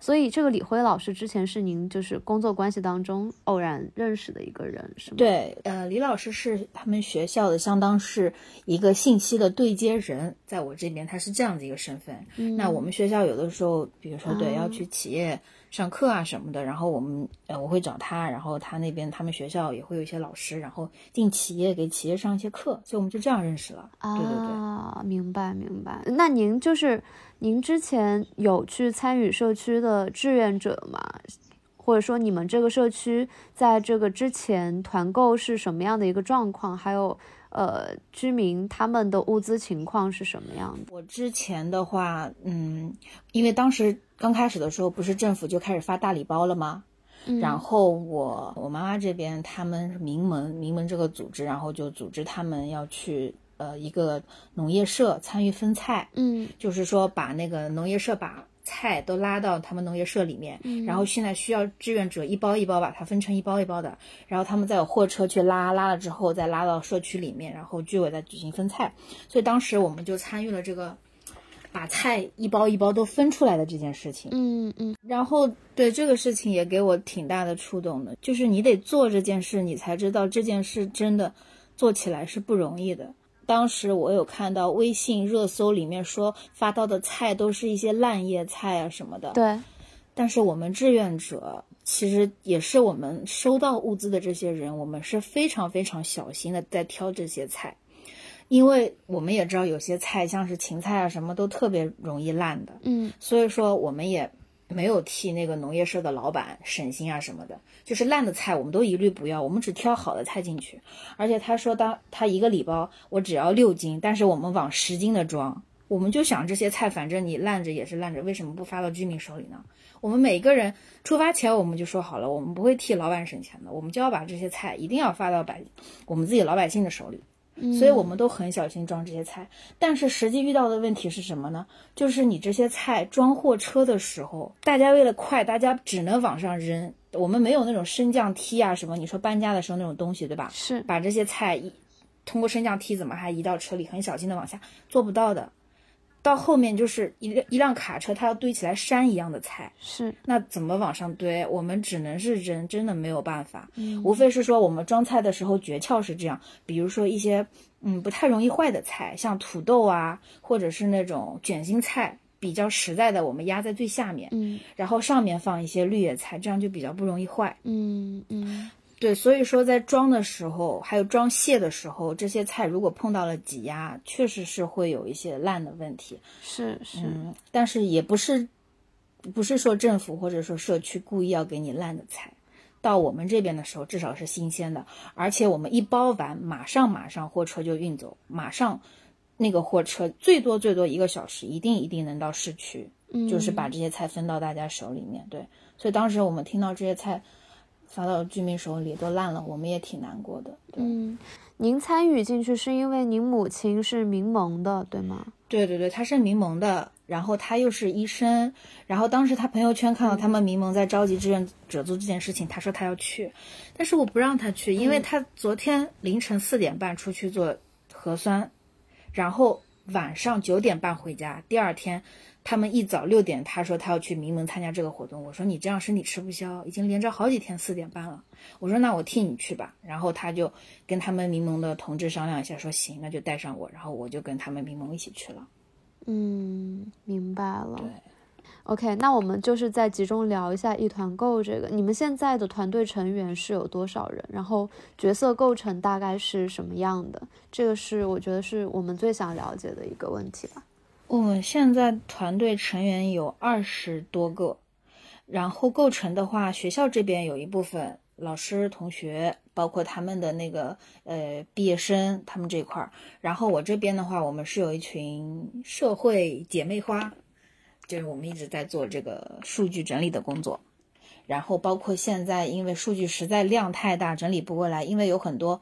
所以这个李辉老师之前是您就是工作关系当中偶然认识的一个人，是吗？，对，呃，李老师是他们学校的，相当是一个信息的对接人，在我这边他是这样的一个身份。嗯那我们学校有的时候，比如说对、啊要去企业上课啊什么的，然后我们呃我会找他，然后他那边他们学校也会有一些老师，然后进企业给企业上一些课，所以我们就这样认识了。对对对。啊，明白明白。那您就是您之前有去参与社区的志愿者吗？或者说你们这个社区在这个之前团购是什么样的一个状况？还有呃，居民他们的物资情况是什么样的？我之前的话，嗯，因为当时刚开始的时候，不是政府就开始发大礼包了吗？嗯然后我我妈妈这边他们是民盟民盟这个组织，然后就组织他们要去呃一个农业社参与分菜，嗯就是说把那个农业社把菜都拉到他们农业社里面，嗯然后现在需要志愿者一包一包把它分成一包一包的，然后他们再有货车去拉，拉了之后再拉到社区里面，然后居委再举行分菜，所以当时我们就参与了这个把菜一包一包都分出来的这件事情。嗯嗯然后对这个事情也给我挺大的触动的，就是你得做这件事，你才知道这件事真的做起来是不容易的。当时我有看到微信热搜里面说发到的菜都是一些烂叶菜啊什么的，对，但是我们志愿者其实也是我们收到物资的这些人，我们是非常非常小心的在挑这些菜，因为我们也知道有些菜像是芹菜啊什么都特别容易烂的，嗯。所以说我们也没有替那个农业社的老板省心啊什么的，就是烂的菜我们都一律不要，我们只挑好的菜进去。而且他说当他一个礼包我只要六斤，但是我们往十斤的装。我们就想这些菜，反正你烂着也是烂着，为什么不发到居民手里呢？我们每个人出发前我们就说好了，我们不会替老板省钱的，我们就要把这些菜一定要发到百我们自己老百姓的手里。所以我们都很小心装这些菜，但是实际遇到的问题是什么呢？就是你这些菜装货车的时候，大家为了快，大家只能往上扔。我们没有那种升降梯啊什么，你说搬家的时候那种东西，对吧？是把这些菜一通过升降梯怎么还移到车里，很小心的往下，做不到的。到后面就是一辆一辆卡车，它要堆起来山一样的菜，是，那怎么往上堆？我们只能是人，真的没有办法。嗯无非是说我们装菜的时候诀窍是这样，比如说一些嗯不太容易坏的菜，像土豆啊，或者是那种卷心菜，比较实在的，我们压在最下面，嗯然后上面放一些绿叶菜，这样就比较不容易坏。嗯嗯对，所以说在装的时候，还有装卸的时候，这些菜如果碰到了挤压，确实是会有一些烂的问题。是是，嗯，但是也不是，不是说政府或者说社区故意要给你烂的菜，到我们这边的时候至少是新鲜的，而且我们一包完，马上马上货车就运走，马上那个货车最多最多一个小时，一定一定能到市区，就是把这些菜分到大家手里面。对，所以当时我们听到这些菜发到居民手里都烂了，我们也挺难过的。对，嗯，您参与进去是因为您母亲是民盟的，对吗？对对对，她是民盟的，然后她又是医生，然后当时她朋友圈看到他们民盟在召集志愿者做这件事情，她说她要去，但是我不让她去，因为她昨天凌晨四点半出去做核酸，然后晚上九点半回家，第二天他们一早六点，他说他要去名门参加这个活动，我说你这样身体吃不消，已经连着好几天四点半了，我说那我替你去吧，然后他就跟他们名门的同志商量一下，说行，那就带上我，然后我就跟他们名门一起去了。嗯，明白了。对 OK，那我们就是再集中聊一下一团购这个。你们现在的团队成员是有多少人？然后角色构成大概是什么样的？这个是我觉得是我们最想了解的一个问题吧。我们现在团队成员有二十多个，然后构成的话，学校这边有一部分老师、同学，包括他们的那个呃毕业生，他们这块儿。然后我这边的话，我们是有一群社会姐妹花，就是我们一直在做这个数据整理的工作。然后包括现在，因为数据实在量太大，整理不过来，因为有很多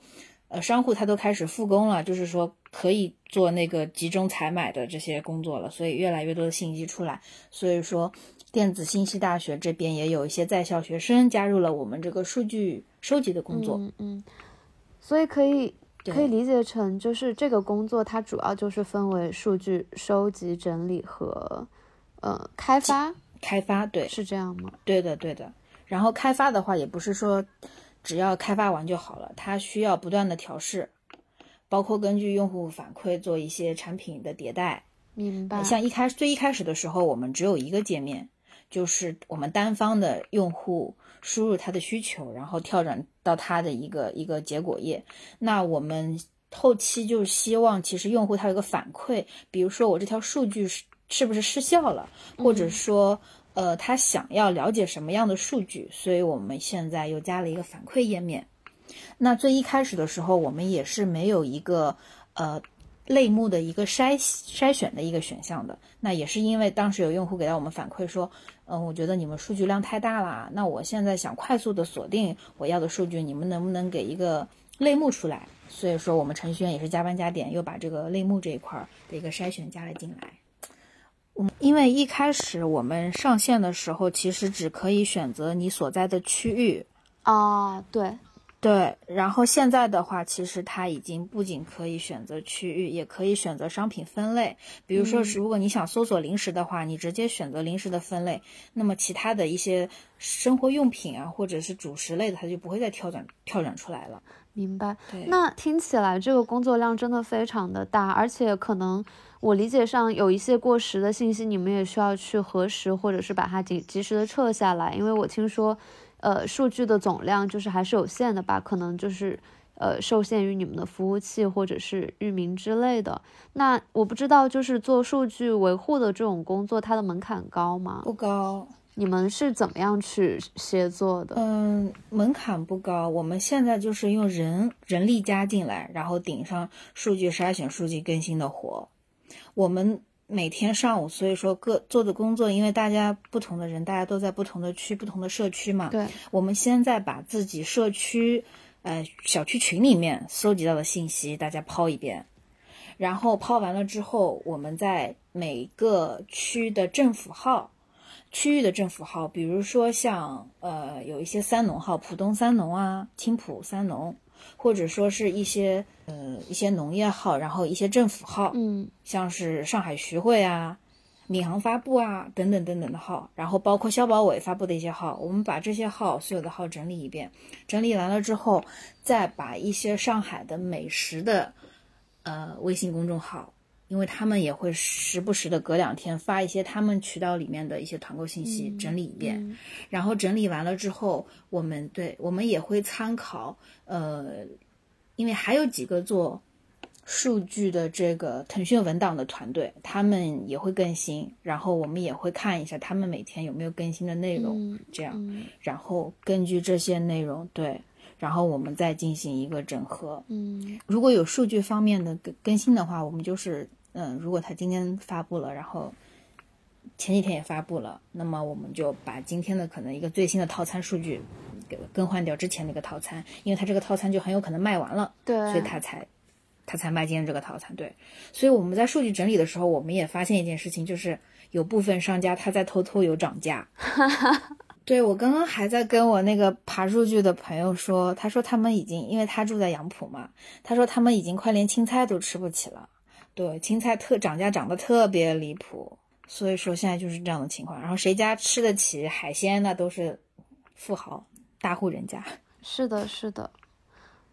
呃商户他都开始复工了，就是说可以做那个集中采买的这些工作了，所以越来越多的信息出来，所以说电子信息大学这边也有一些在校学生加入了我们这个数据收集的工作。嗯嗯，所以可以可以理解成，就是这个工作它主要就是分为数据收集、整理和呃开发，开发对，是这样吗？对的对的。然后开发的话，也不是说只要开发完就好了，它需要不断的调试，包括根据用户反馈做一些产品的迭代。明白。像一开始最一开始的时候，我们只有一个界面，就是我们单方的用户输入他的需求，然后跳转到他的一个一个结果页。那我们后期就是希望，其实用户他有个反馈，比如说我这条数据是是不是失效了，或者说。呃，他想要了解什么样的数据，所以我们现在又加了一个反馈页面。那最一开始的时候，我们也是没有一个呃类目的一个筛筛选的一个选项的。那也是因为当时有用户给到我们反馈说，嗯、我觉得你们数据量太大啦，那我现在想快速的锁定我要的数据，你们能不能给一个类目出来？所以说，我们程序员也是加班加点，又把这个类目这一块儿的一个筛选加了进来。嗯，因为一开始我们上线的时候，其实只可以选择你所在的区域，啊，对，对，然后现在的话，其实它已经不仅可以选择区域，也可以选择商品分类。比如说是，如果你想搜索零食的话，你直接选择零食的分类，那么其他的一些生活用品啊，或者是主食类的，它就不会再跳转跳转出来了。明白。那听起来这个工作量真的非常的大，而且可能我理解上有一些过时的信息，你们也需要去核实，或者是把它及及时的撤下来，因为我听说，呃，数据的总量就是还是有限的吧，可能就是呃受限于你们的服务器或者是域名之类的。那我不知道，就是做数据维护的这种工作，它的门槛高吗？不高。你们是怎么样去协作的？嗯，门槛不高，我们现在就是用人人力加进来，然后顶上数据筛选、数据更新的活。我们每天上午，所以说各做的工作，因为大家不同的人，大家都在不同的区、不同的社区嘛。对，我们现在把自己社区、呃小区群里面搜集到的信息，大家抛一遍，然后抛完了之后，我们在每个区的政府号。区域的政府号，比如说像呃有一些三农号，浦东三农啊、青浦三农，或者说是一些呃一些农业号，然后一些政府号，嗯，像是上海徐汇啊、闵行发布啊等等等等的号，然后包括消保委发布的一些号，我们把这些号所有的号整理一遍，整理完了之后，再把一些上海的美食的呃微信公众号。因为他们也会时不时的隔两天发一些他们渠道里面的一些团购信息，嗯整理一遍。嗯然后整理完了之后，我们对我们也会参考，呃，因为还有几个做数据的这个腾讯文档的团队，他们也会更新，然后我们也会看一下他们每天有没有更新的内容，嗯这样，嗯然后根据这些内容，对，然后我们再进行一个整合。嗯如果有数据方面的更更新的话，我们就是，嗯，如果他今天发布了，然后前几天也发布了，那么我们就把今天的可能一个最新的套餐数据给更换掉之前那个套餐，因为它这个套餐就很有可能卖完了，对，所以他才他才卖今天这个套餐。对，所以我们在数据整理的时候，我们也发现一件事情，就是有部分商家他在偷偷有涨价。对我刚刚还在跟我那个爬数据的朋友说，他说他们已经，因为他住在杨浦嘛，他说他们已经快连青菜都吃不起了。对，青菜特涨价涨得特别离谱，所以说现在就是这样的情况。然后谁家吃得起海鲜，那都是富豪大户人家。是的，是的，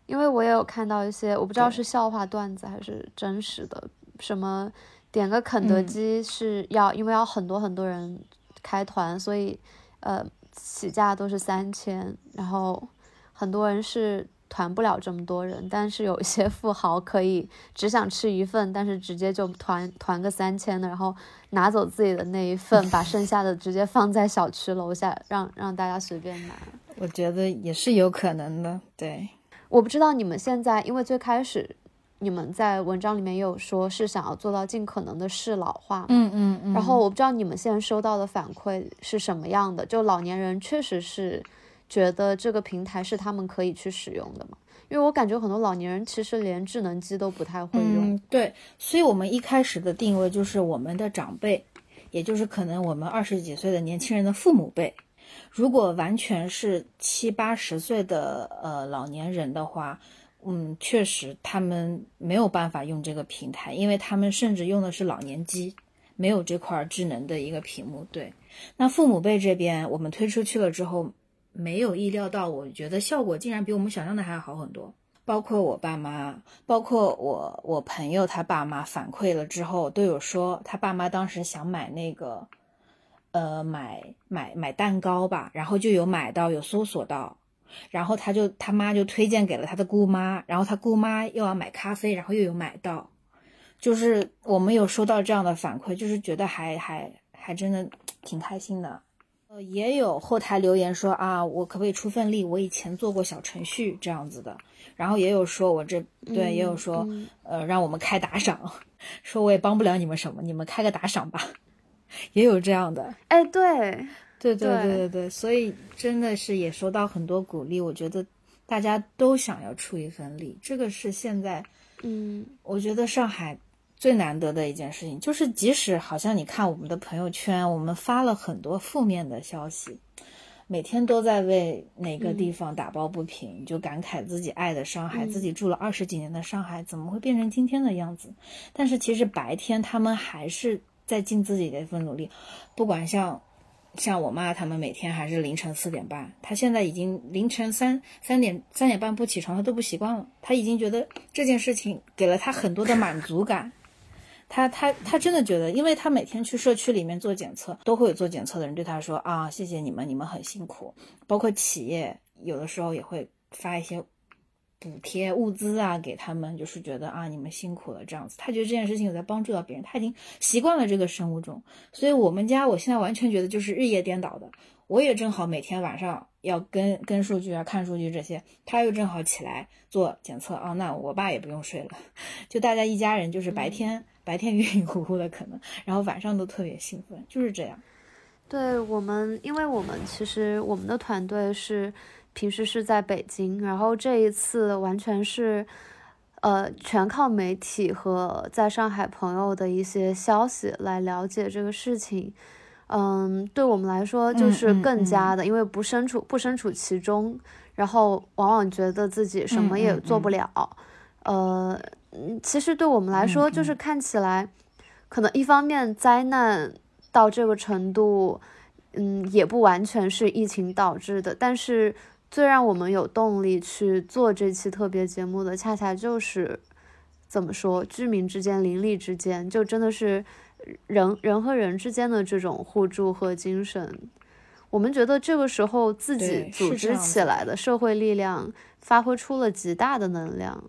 因为我也有看到一些，我不知道是笑话段子还是真实的，什么点个肯德嗯基是要，因为要很多很多人开团，所以呃起价都是三千，然后很多人是团不了这么多人，但是有一些富豪可以只想吃一份，但是直接就团团个三千的，然后拿走自己的那一份，把剩下的直接放在小区楼下，让让大家随便拿。我觉得也是有可能的，对。我不知道你们现在，因为最开始你们在文章里面也有说是想要做到尽可能的适老化，嗯嗯嗯。然后我不知道你们现在收到的反馈是什么样的，就老年人确实是觉得这个平台是他们可以去使用的嘛？因为我感觉很多老年人其实连智能机都不太会用。嗯，对，所以我们一开始的定位就是我们的长辈，也就是可能我们二十几岁的年轻人的父母辈。如果完全是七八十岁的呃老年人的话，嗯，确实他们没有办法用这个平台，因为他们甚至用的是老年机，没有这块智能的一个屏幕。对，那父母辈这边我们推出去了之后，没有意料到，我觉得效果竟然比我们想象的还要好很多。包括我爸妈，包括我我朋友他爸妈反馈了之后，都有说他爸妈当时想买那个，呃，买买买蛋糕吧，然后就有买到，有搜索到，然后他就他妈就推荐给了他的姑妈，然后他姑妈又要买咖啡，然后又有买到，就是我们有收到这样的反馈，就是觉得还还还真的挺开心的。呃，也有后台留言说啊，我可不可以出份力？我以前做过小程序这样子的，然后也有说我这对，也有说、嗯呃让我们开打赏，说我也帮不了你们什么，你们开个打赏吧，也有这样的。哎，对，对对对对对对，所以真的是也收到很多鼓励，我觉得大家都想要出一份力，这个是现在嗯我觉得上海最难得的一件事情，就是即使好像你看我们的朋友圈，我们发了很多负面的消息，每天都在为哪个地方打抱不平，就感慨自己爱的上海，嗯自己住了二十几年的上海怎么会变成今天的样子？但是其实白天他们还是在尽自己的一份努力，不管像。像我妈他们每天还是凌晨四点半，她现在已经凌晨三三点三点半不起床，她都不习惯了。她已经觉得这件事情给了她很多的满足感。她她她真的觉得，因为他每天去社区里面做检测，都会有做检测的人对他说啊，谢谢你们，你们很辛苦。包括企业有的时候也会发一些补贴物资啊给他们，就是觉得啊你们辛苦了这样子。他觉得这件事情有在帮助到别人，他已经习惯了这个生物钟。所以我们家我现在完全觉得就是日夜颠倒的。我也正好每天晚上要跟跟数据啊、看数据这些，他又正好起来做检测啊，那我爸也不用睡了，就大家一家人就是白天、白天晕晕乎乎的可能，然后晚上都特别兴奋，就是这样。对我们，因为我们其实我们的团队是平时是在北京，然后这一次完全是，呃，全靠媒体和在上海朋友的一些消息来了解这个事情。嗯，对我们来说就是更加的，因为不身处不身处其中，然后往往觉得自己什么也做不了。呃，嗯其实对我们来说，就是嗯看起来，可能一方面灾难到这个程度，嗯，也不完全是疫情导致的，但是最让我们有动力去做这期特别节目的，恰恰就是怎么说，居民之间、邻里之间，就真的是人人和人之间的这种互助和精神。我们觉得这个时候自己组织起来的社会力量发挥出了极大的能量。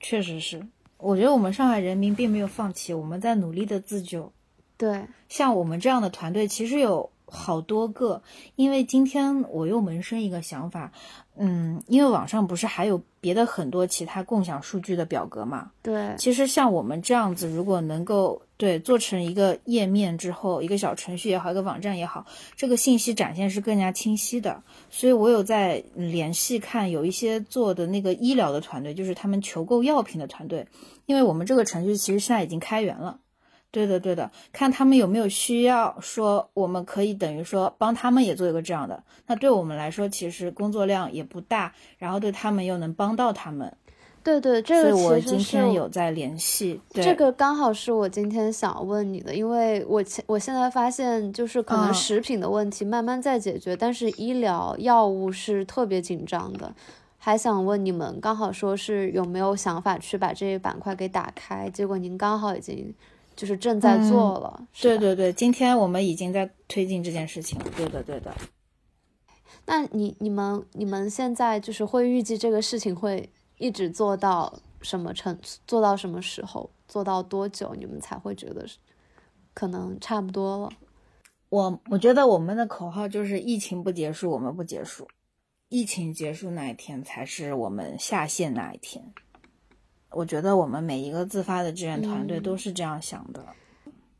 确实是，我觉得我们上海人民并没有放弃，我们在努力的自救。对，像我们这样的团队，其实有好多个。因为今天我又萌生一个想法，嗯，因为网上不是还有别的很多其他共享数据的表格嘛？对，其实像我们这样子，如果能够对做成一个页面之后，一个小程序也好，一个网站也好，这个信息展现是更加清晰的。所以我有在联系看有一些做的那个医疗的团队，就是他们求购药品的团队，因为我们这个程序其实现在已经开源了。对的，对的，看他们有没有需要，说我们可以等于说帮他们也做一个这样的，那对我们来说其实工作量也不大，然后对他们又能帮到他们，对对，这个我今天有在联系。对这个刚好是我今天想问你的，因为我现我现在发现，就是可能嗯食品的问题慢慢在解决，但是医疗药物是特别紧张的。还想问你们，刚好说是有没有想法去把这一板块给打开？结果您刚好已经就是正在做了，对对对，今天我们已经在推进这件事情了。对的，对的。那你你们你们现在就是会预计这个事情会一直做到什么程，做到什么时候，做到多久，你们才会觉得可能差不多了？我我觉得我们的口号就是疫情不结束，我们不结束。疫情结束那一天才是我们下线那一天。我觉得我们每一个自发的志愿团队嗯都是这样想的。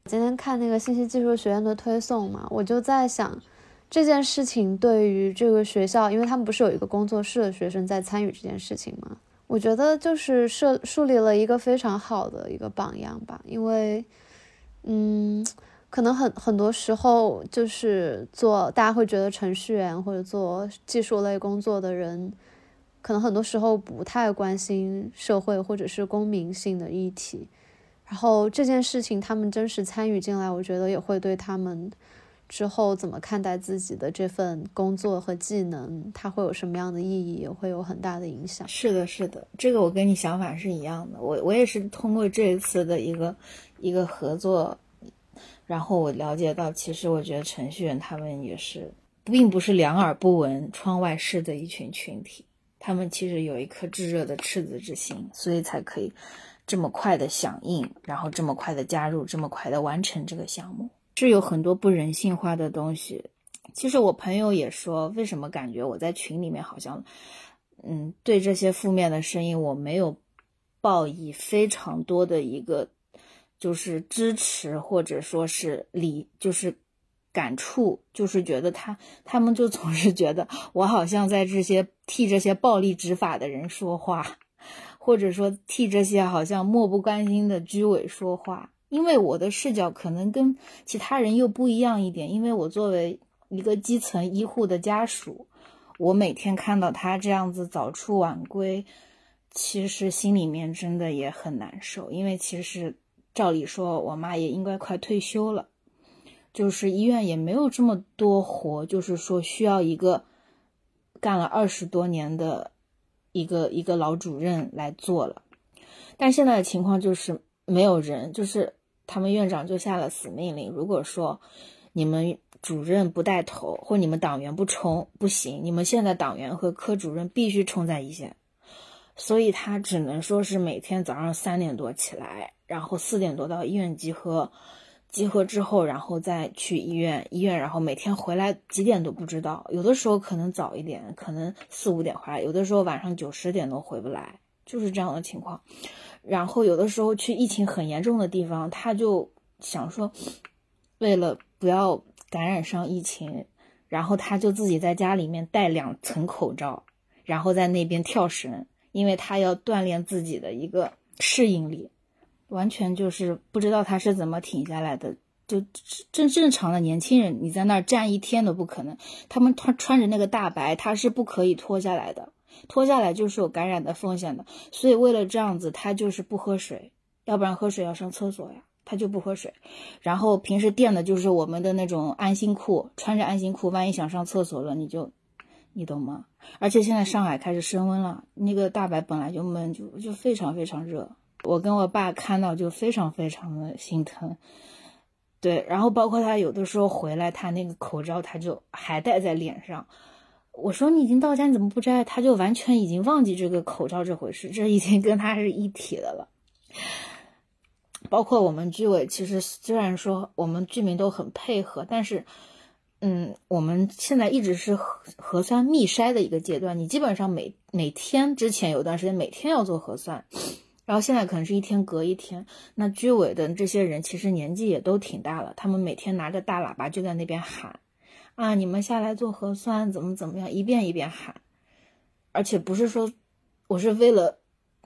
今天看那个信息技术学院的推送嘛，我就在想，这件事情对于这个学校，因为他们不是有一个工作室的学生在参与这件事情吗？我觉得就是设树立了一个非常好的一个榜样吧，因为，嗯，可能很很多时候就是做大家会觉得程序员或者做技术类工作的人，可能很多时候不太关心社会或者是公民性的议题。然后这件事情他们真实参与进来，我觉得也会对他们之后怎么看待自己的这份工作和技能，它会有什么样的意义，也会有很大的影响。是的，是的，这个我跟你想法是一样的。我我也是通过这一次的一个一个合作，然后我了解到，其实我觉得程序员他们也是，并不是两耳不闻窗外事的一群群体，他们其实有一颗炙热的赤子之心，所以才可以这么快的响应，然后这么快的加入，这么快的完成这个项目，是有很多不人性化的东西。其实我朋友也说，为什么感觉我在群里面好像，嗯，对这些负面的声音我没有报以非常多的一个就是支持或者说是理，就是感触，就是觉得他他们就总是觉得我好像在这些替这些暴力执法的人说话，或者说替这些好像漠不关心的居委说话。因为我的视角可能跟其他人又不一样一点，因为我作为一个基层医护的家属，我每天看到他这样子早出晚归，其实心里面真的也很难受。因为其实照理说，我妈也应该快退休了，就是医院也没有这么多活，就是说需要一个干了二十多年的一个一个老主任来做了。但现在的情况就是没有人，就是他们院长就下了死命令，如果说你们主任不带头，或你们党员不冲，不行，你们现在党员和科主任必须冲在一线。所以他只能说是每天早上三点多起来，然后四点多到医院集合，集合之后，然后再去医院，医院然后每天回来几点都不知道，有的时候可能早一点，可能四五点回来，有的时候晚上九十点都回不来，就是这样的情况。然后有的时候去疫情很严重的地方，他就想说，为了不要感染上疫情，然后他就自己在家里面戴两层口罩，然后在那边跳绳，因为他要锻炼自己的一个适应力，完全就是不知道他是怎么挺下来的。就正正常的年轻人，你在那儿站一天都不可能。他们穿穿着那个大白，他是不可以脱下来的。脱下来就是有感染的风险的，所以为了这样子，他就是不喝水，要不然喝水要上厕所呀，他就不喝水。然后平时垫的就是我们的那种安心裤，穿着安心裤，万一想上厕所了，你就，你懂吗？而且现在上海开始升温了，那个大白本来就闷，就就非常非常热，我跟我爸看到就非常非常的心疼。对，然后包括他有的时候回来，他那个口罩他就还戴在脸上。我说你已经到家，你怎么不摘？他就完全已经忘记这个口罩这回事，这已经跟他是一体的了。包括我们居委，其实虽然说我们居民都很配合，但是，嗯，我们现在一直是核核酸密筛的一个阶段，你基本上每每天之前有段时间每天要做核酸，然后现在可能是一天隔一天。那居委的这些人其实年纪也都挺大了，他们每天拿着大喇叭就在那边喊。啊！你们下来做核酸，怎么怎么样，一遍一遍喊，而且不是说我是为了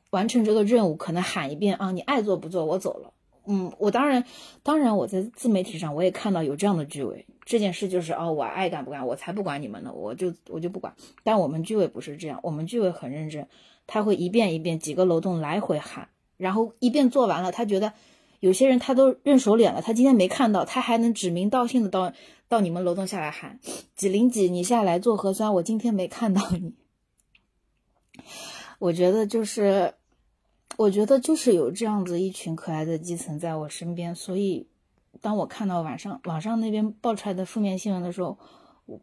完成这个任务，可能喊一遍啊，你爱做不做，我走了。嗯，我当然，当然我在自媒体上我也看到有这样的居委，这件事就是哦，我爱干不干，我才不管你们呢，我就我就不管。但我们居委不是这样，我们居委很认真，他会一遍一遍几个楼栋来回喊，然后一遍做完了，他觉得有些人他都认熟脸了，他今天没看到，他还能指名道姓的到。到你们楼栋下来喊几零几，你下来做核酸，我今天没看到你。我觉得就是，我觉得就是有这样子一群可爱的基层在我身边，所以当我看到晚上网上那边爆出来的负面新闻的时候，我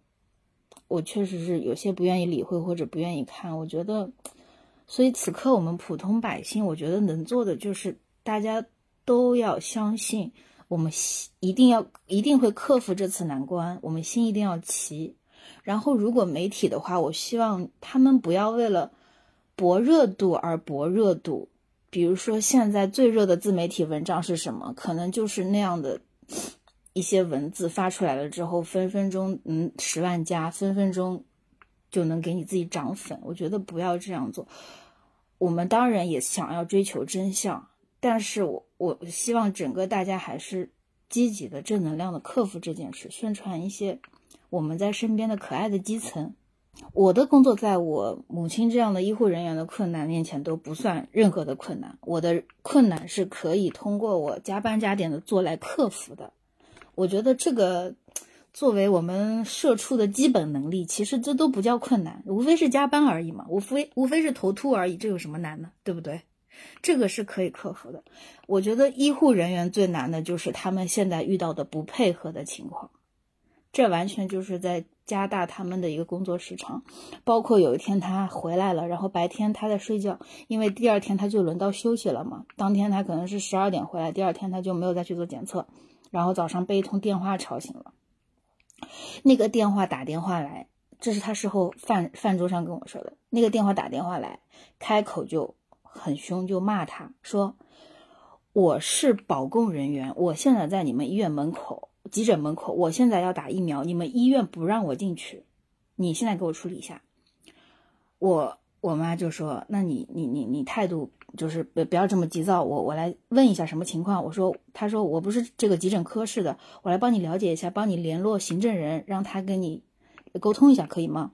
我确实是有些不愿意理会或者不愿意看。我觉得，所以此刻我们普通百姓，我觉得能做的就是大家都要相信。我们心一定要一定会克服这次难关，我们心一定要齐。然后，如果媒体的话，我希望他们不要为了博热度而博热度。比如说，现在最热的自媒体文章是什么？可能就是那样的一些文字发出来了之后，分分钟嗯十万加，分分钟就能给你自己涨粉。我觉得不要这样做。我们当然也想要追求真相。但是我我希望整个大家还是积极的、正能量的克服这件事，宣传一些我们在身边的可爱的基层。我的工作在我母亲这样的医护人员的困难面前都不算任何的困难，我的困难是可以通过我加班加点的做来克服的。我觉得这个作为我们社畜的基本能力，其实这都不叫困难，无非是加班而已嘛，无非无非是头秃而已，这有什么难的，对不对？这个是可以克服的。我觉得医护人员最难的就是他们现在遇到的不配合的情况，这完全就是在加大他们的一个工作时长。包括有一天他回来了，然后白天他在睡觉，因为第二天他就轮到休息了嘛。当天他可能是十二点回来，第二天他就没有再去做检测，然后早上被一通电话吵醒了。那个电话打电话来，这是他事后饭饭桌上跟我说的。那个电话打电话来，开口就。很凶，就骂他说：“我是保供人员，我现在在你们医院门口、急诊门口，我现在要打疫苗，你们医院不让我进去，你现在给我处理一下。”我我妈就说：“那你你你你态度就是不不要这么急躁，我我来问一下什么情况。”我说：“他说我不是这个急诊科室的，我来帮你了解一下，帮你联络行政人，让他跟你沟通一下，可以吗？”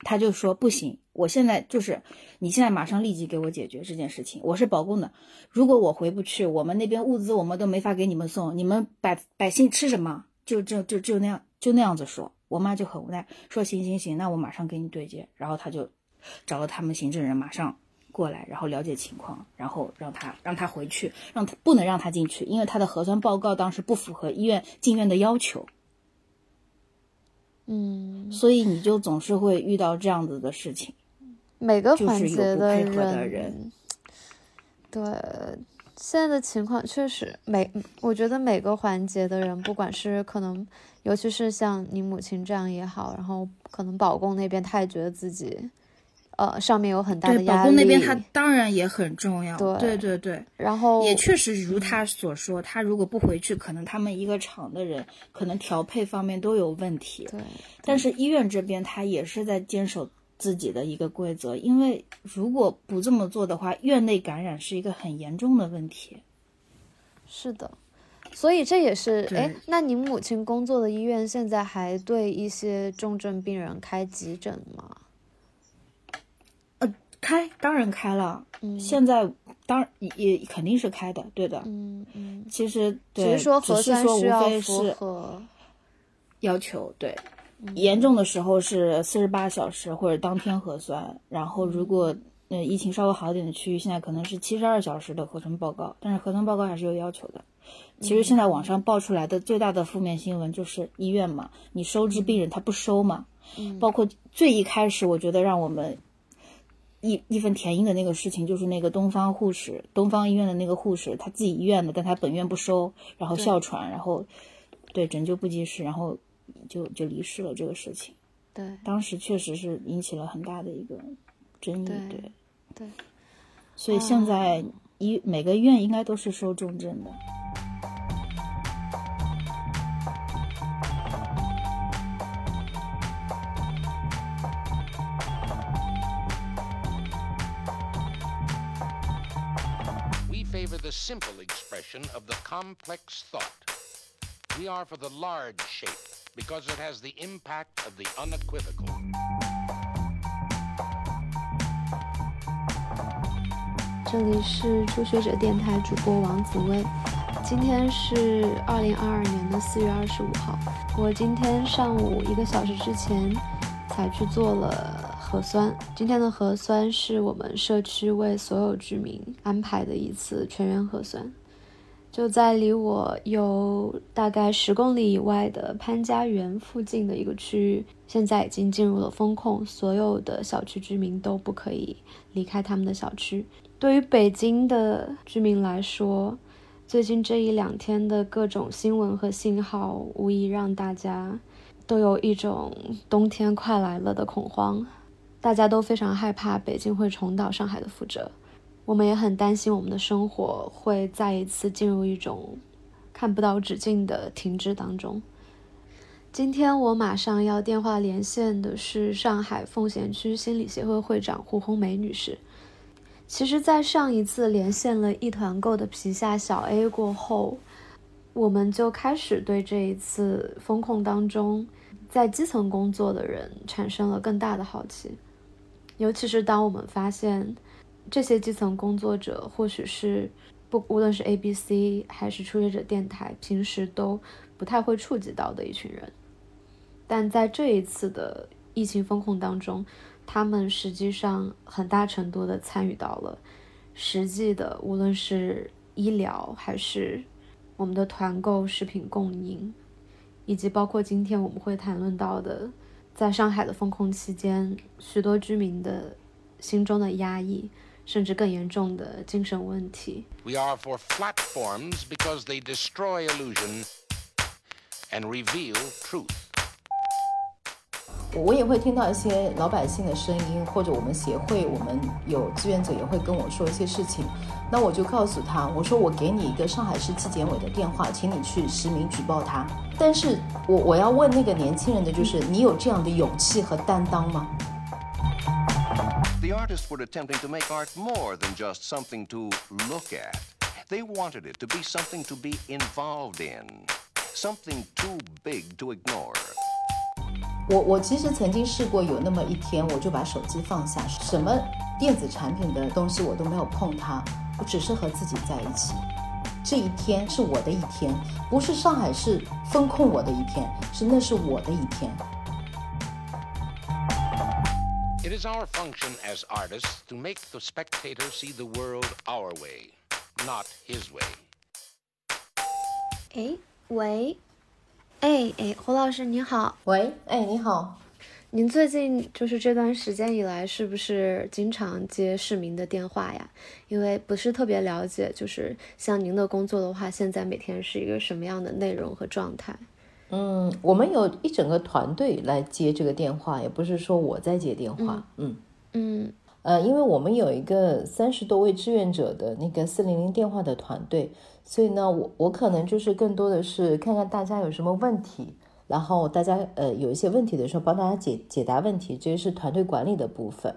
他就说不行，我现在就是你现在马上立即给我解决这件事情。我是保供的，如果我回不去，我们那边物资我们都没法给你们送，你们百百姓吃什么？就就就就那样就那样子说。我妈就很无奈，说行行行，那我马上给你对接。然后他就找了他们行政人马上过来，然后了解情况，然后让他让他回去，让他不能让他进去，因为他的核酸报告当时不符合医院进院的要求。嗯，所以你就总是会遇到这样子的事情，每个环节的人。对，现在的情况确实每，我觉得每个环节的人，不管是可能，尤其是像你母亲这样也好，然后可能保供那边他也觉得自己，呃，上面有很大的对，压力。保供那边他当然也很重要。对对对对，然后也确实如他所说，他如果不回去，可能他们一个厂的人可能调配方面都有问题。对，但是医院这边他也是在坚守自己的一个规则，因为如果不这么做的话，院内感染是一个很严重的问题。是的，所以这也是对哎，那您母亲工作的医院现在还对一些重症病人开急诊吗？开当然开了，嗯。现在当然也也肯定是开的，对的。嗯嗯，其实只对，是说核只是说无酸需要非是符合。要求，对，嗯。严重的时候是四十八小时或者当天核酸，然后如果呃疫情稍微好一点的区域，现在可能是七十二小时的核酸报告，但是核酸报告还是有要求的。其实现在网上爆出来的最大的负面新闻就是医院嘛，你收治病人他不收嘛，包括最一开始我觉得让我们义义愤填膺的那个事情，就是那个东方护士，东方医院的那个护士，他自己医院的，但他本院不收，然后哮喘，然后对拯救不及时，然后就就离世了这个事情。对当时确实是引起了很大的一个争议，对对，对，所以现在医每个医院应该都是收重症的。Simple expression of the complex thought. We are for the large shape because it has the impact of the unequivocal. 这里是初学者电台主播王紫薇，今天是二零二二年的四月二十五号。我今天上午一个小时之前才去做了核酸。今天的核酸是我们社区为所有居民安排的一次全员核酸，就在离我有大概十公里以外的潘家园附近的一个区域，现在已经进入了封控，所有的小区居民都不可以离开他们的小区。对于北京的居民来说，最近这一两天的各种新闻和信号，无疑让大家都有一种冬天快来了的恐慌。大家都非常害怕北京会重蹈上海的覆辙，我们也很担心我们的生活会再一次进入一种看不到止境的停滞当中。今天我马上要电话连线的是上海奉贤区心理协会会长胡红梅女士。其实，在上一次连线了一团购的皮下小 A 过后，我们就开始对这一次风控当中在基层工作的人产生了更大的好奇。尤其是当我们发现，这些基层工作者或许是不无论是 ABC 还是初学者电台，平时都不太会触及到的一群人，但在这一次的疫情风控当中，他们实际上很大程度的参与到了实际的，无论是医疗还是我们的团购、食品供应，以及包括今天我们会谈论到的，在上海的封控期间，许多居民的心中的压抑，甚至更严重的精神问题。We are for platforms because they destroy illusion and reveal truth. 我也会听到一些老百姓的声音，或者我们协会，我们有志愿者也会跟我说一些事情。那我就告诉他，我说我给你一个上海市纪检委的电话，请你去实名举报他。但是我我要问那个年轻人的就是，你有这样的勇气和担当吗？The artists were attempting to make art more than just something to look at. They wanted it to be something to be involved in, something too big to ignore. 我我其实曾经试过有那么一天，我就把手机放下，什么电子产品的东西我都没有碰它，我只是和自己在一起。这一天是我的一天，不是上海市封控我的一天，是那是我的一天。It is our function as artists to make the spectator see the world our way, not his way. 哎，喂，哎哎，胡老师你好，喂，哎，你好，您最近就是这段时间以来，是不是经常接市民的电话呀？因为不是特别了解，就是像您的工作的话，现在每天是一个什么样的内容和状态？嗯，我们有一整个团队来接这个电话，也不是说我在接电话，嗯嗯呃，因为我们有一个三十多位志愿者的那个四零零电话的团队，所以呢，我我可能就是更多的是看看大家有什么问题，然后大家呃有一些问题的时候帮大家解解答问题，这是团队管理的部分。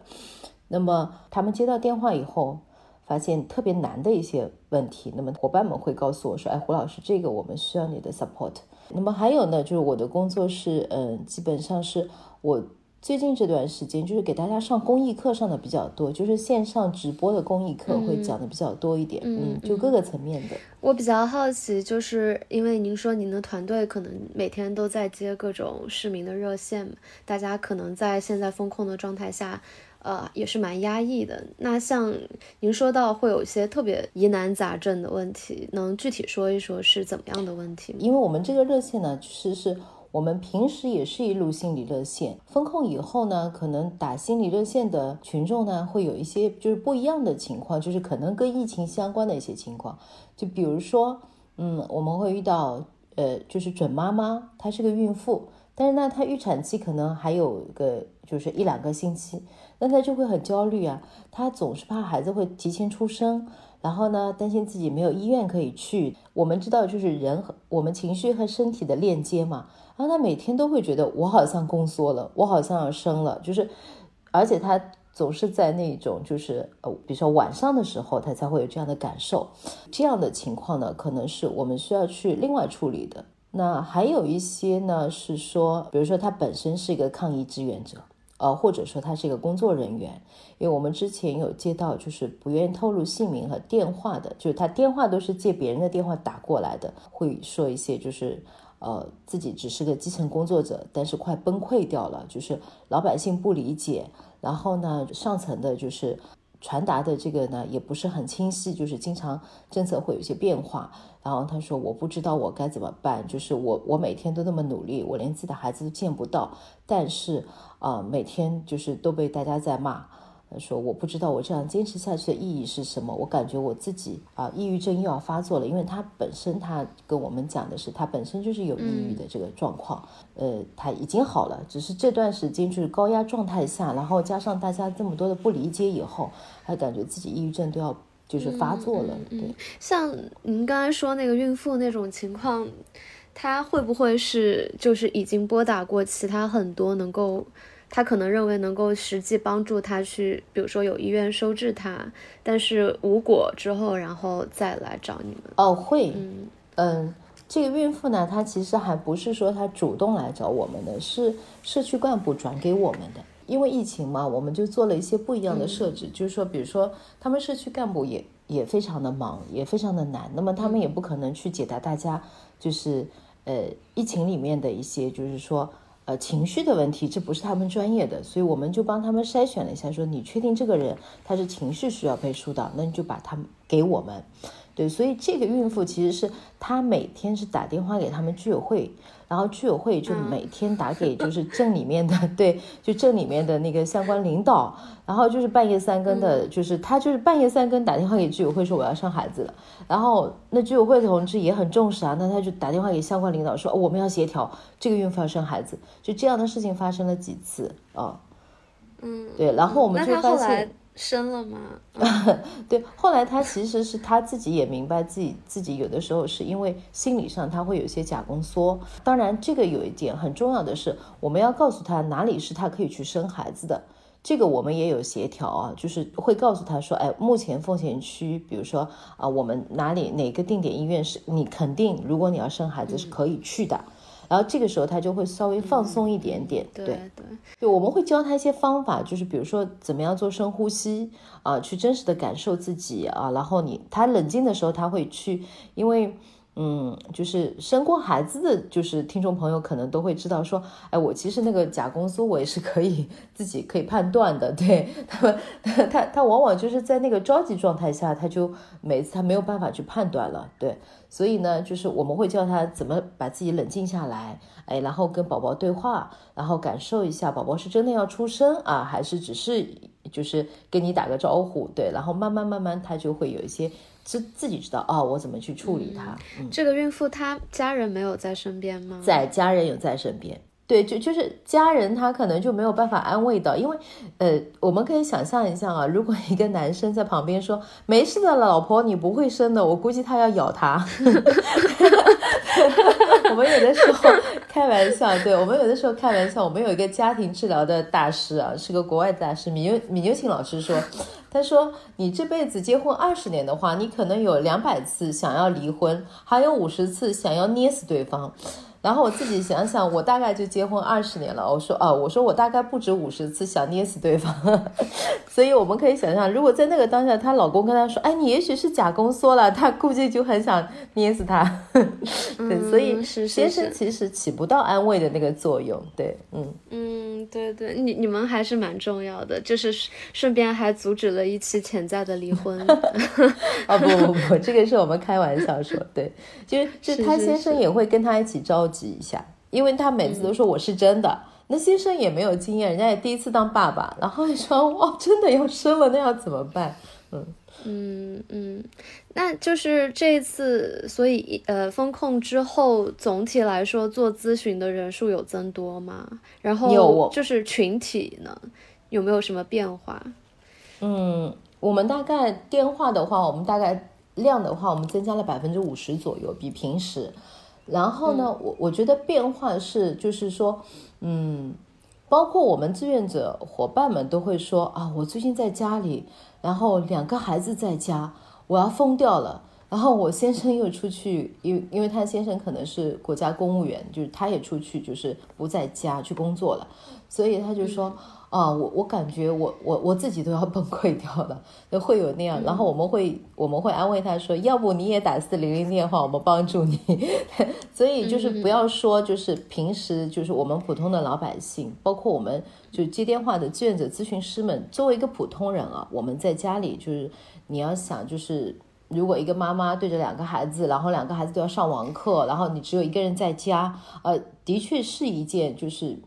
那么他们接到电话以后，发现特别难的一些问题，那么伙伴们会告诉我说：“哎，胡老师，这个我们需要你的 support。”那么还有呢，就是我的工作是，嗯，基本上是我最近这段时间就是给大家上公益课上的比较多，就是线上直播的公益课会讲的比较多一点，嗯嗯，就各个层面的。我比较好奇，就是因为您说您的团队可能每天都在接各种市民的热线，大家可能在现在风控的状态下，呃，也是蛮压抑的。那像您说到会有一些特别疑难杂症的问题，能具体说一说是怎么样的问题吗？因为我们这个热线呢，其实是我们平时也是一路心理热线，风控以后呢，可能打心理热线的群众呢，会有一些就是不一样的情况，就是可能跟疫情相关的一些情况，就比如说，嗯，我们会遇到，呃，就是准妈妈，她是个孕妇，但是呢，她预产期可能还有个就是一两个星期。那她就会很焦虑啊，她总是怕孩子会提前出生，然后呢，担心自己没有医院可以去。我们知道，就是人和我们情绪和身体的链接嘛。然后他每天都会觉得我好像宫缩了，我好像要生了，就是，而且他总是在那种就是呃，比如说晚上的时候，他才会有这样的感受。这样的情况呢，可能是我们需要去另外处理的。那还有一些呢，是说，比如说他本身是一个抗疫志愿者。呃，或者说他是一个工作人员，因为我们之前有接到就是不愿意透露姓名和电话的，就是他电话都是借别人的电话打过来的，会说一些就是呃自己只是个基层工作者，但是快崩溃掉了，就是老百姓不理解，然后呢上层的就是传达的这个呢也不是很清晰，就是经常政策会有一些变化。然后他说：“我不知道我该怎么办，就是我我每天都那么努力，我连自己的孩子都见不到，但是啊，每天就是都被大家在骂。他说我不知道我这样坚持下去的意义是什么，我感觉我自己啊，抑郁症又要发作了，因为他本身他跟我们讲的是他本身就是有抑郁的这个状况，呃，他已经好了，只是这段时间就是高压状态下，然后加上大家这么多的不理解以后，他感觉自己抑郁症都要。”就是发作了，对。像您刚才说那个孕妇那种情况，她会不会是就是已经拨打过其他很多能够，她可能认为能够实际帮助他去，比如说有医院收治他，但是无果之后，然后再来找你们？哦，会，嗯嗯，这个孕妇呢，她其实还不是说她主动来找我们的，是社区干部转给我们的。因为疫情嘛，我们就做了一些不一样的设置，就是说，比如说，他们社区干部也也非常的忙，也非常的难，那么他们也不可能去解答大家，就是呃疫情里面的一些，就是说呃情绪的问题，这不是他们专业的，所以我们就帮他们筛选了一下，说你确定这个人他是情绪需要被疏导，那你就把他给我们。对，所以这个孕妇其实是她每天是打电话给他们居委会，然后居委会就每天打给就是镇里面的，对，就镇里面的那个相关领导，然后就是半夜三更的，就是他就是半夜三更打电话给居委会说我要生孩子了，然后那居委会的同志也很重视啊，那他就打电话给相关领导说我们要协调这个孕妇要生孩子，就这样的事情发生了几次啊，嗯，对，然后我们就发现。生了吗？对，后来他其实是他自己也明白自己自己有的时候是因为心理上他会有一些假宫缩。当然，这个有一点很重要的是，我们要告诉他哪里是他可以去生孩子的。这个我们也有协调啊，就是会告诉他说，哎，目前奉贤区，比如说啊，我们哪里哪个定点医院是你肯定，如果你要生孩子是可以去的。然后这个时候他就会稍微放松一点点，对对对，我们会教他一些方法，就是比如说怎么样做深呼吸啊，去真实的感受自己啊，然后你他冷静的时候他会去，因为。嗯，就是生过孩子的，就是听众朋友可能都会知道，说，哎，我其实那个假宫缩，我也是可以自己可以判断的。对 他们，他他往往就是在那个着急状态下，他就每次他没有办法去判断了。对，所以呢，就是我们会教他怎么把自己冷静下来，哎，然后跟宝宝对话，然后感受一下宝宝是真的要出生啊，还是只是就是跟你打个招呼？对，然后慢慢慢慢他就会有一些。是自己知道哦，我怎么去处理它？这个孕妇她家人没有在身边吗？在，家人有在身边。对，就就是家人他可能就没有办法安慰到，因为呃，我们可以想象一下啊，如果一个男生在旁边说没事的，老婆你不会生的，我估计他要咬他。我们有的时候开玩笑，对我们有的时候开玩笑，我们有一个家庭治疗的大师啊，是个国外大师，米牛米牛琴老师说。他说：“你这辈子结婚二十年的话，你可能有两百次想要离婚，还有五十次想要捏死对方。”然后我自己想想，我大概就结婚二十年了。我说啊，我说我大概不止五十次想捏死对方。所以我们可以想象，如果在那个当下，她老公跟她说：“哎，你也许是假宫缩了。”她估计就很想捏死他。对，所以先生其实起不到安慰的那个作用。对，嗯嗯。嗯，对对，你你们还是蛮重要的，就是顺便还阻止了一起潜在的离婚。啊不不不，这个是我们开玩笑说，对，就是就是他先生也会跟他一起着急一下，因为他每次都说我是真的，那先生也没有经验，人家也第一次当爸爸，然后你说哇真的要生了，那要怎么办？嗯嗯嗯，那就是这一次，所以呃，风控之后，总体来说做咨询的人数有增多吗？然后就是群体呢，有没有什么变化？嗯，我们大概电话的话，我们大概量的话，我们增加了百分之五十左右，比平时。然后呢，我我觉得变化是，就是说，嗯，包括我们志愿者伙伴们都会说啊，我最近在家里。然后两个孩子在家，我要疯掉了。然后我先生又出去，因因为他先生可能是国家公务员，就是他也出去，就是不在家去工作了，所以他就说。啊，我我感觉我我我自己都要 崩溃掉了，就会有那样。然后我们会我们会安慰他说，要不你也打四零零电话，我们帮助你。所以就是不要说，就是平时就是我们普通的老百姓，包括我们就接电话的志愿者咨询师们，作为一个普通人啊，我们在家里就是你要想，就是如果一个妈妈对着两个孩子，然后两个孩子都要上网课，然后你只有一个人在家，呃，的确是一件就是。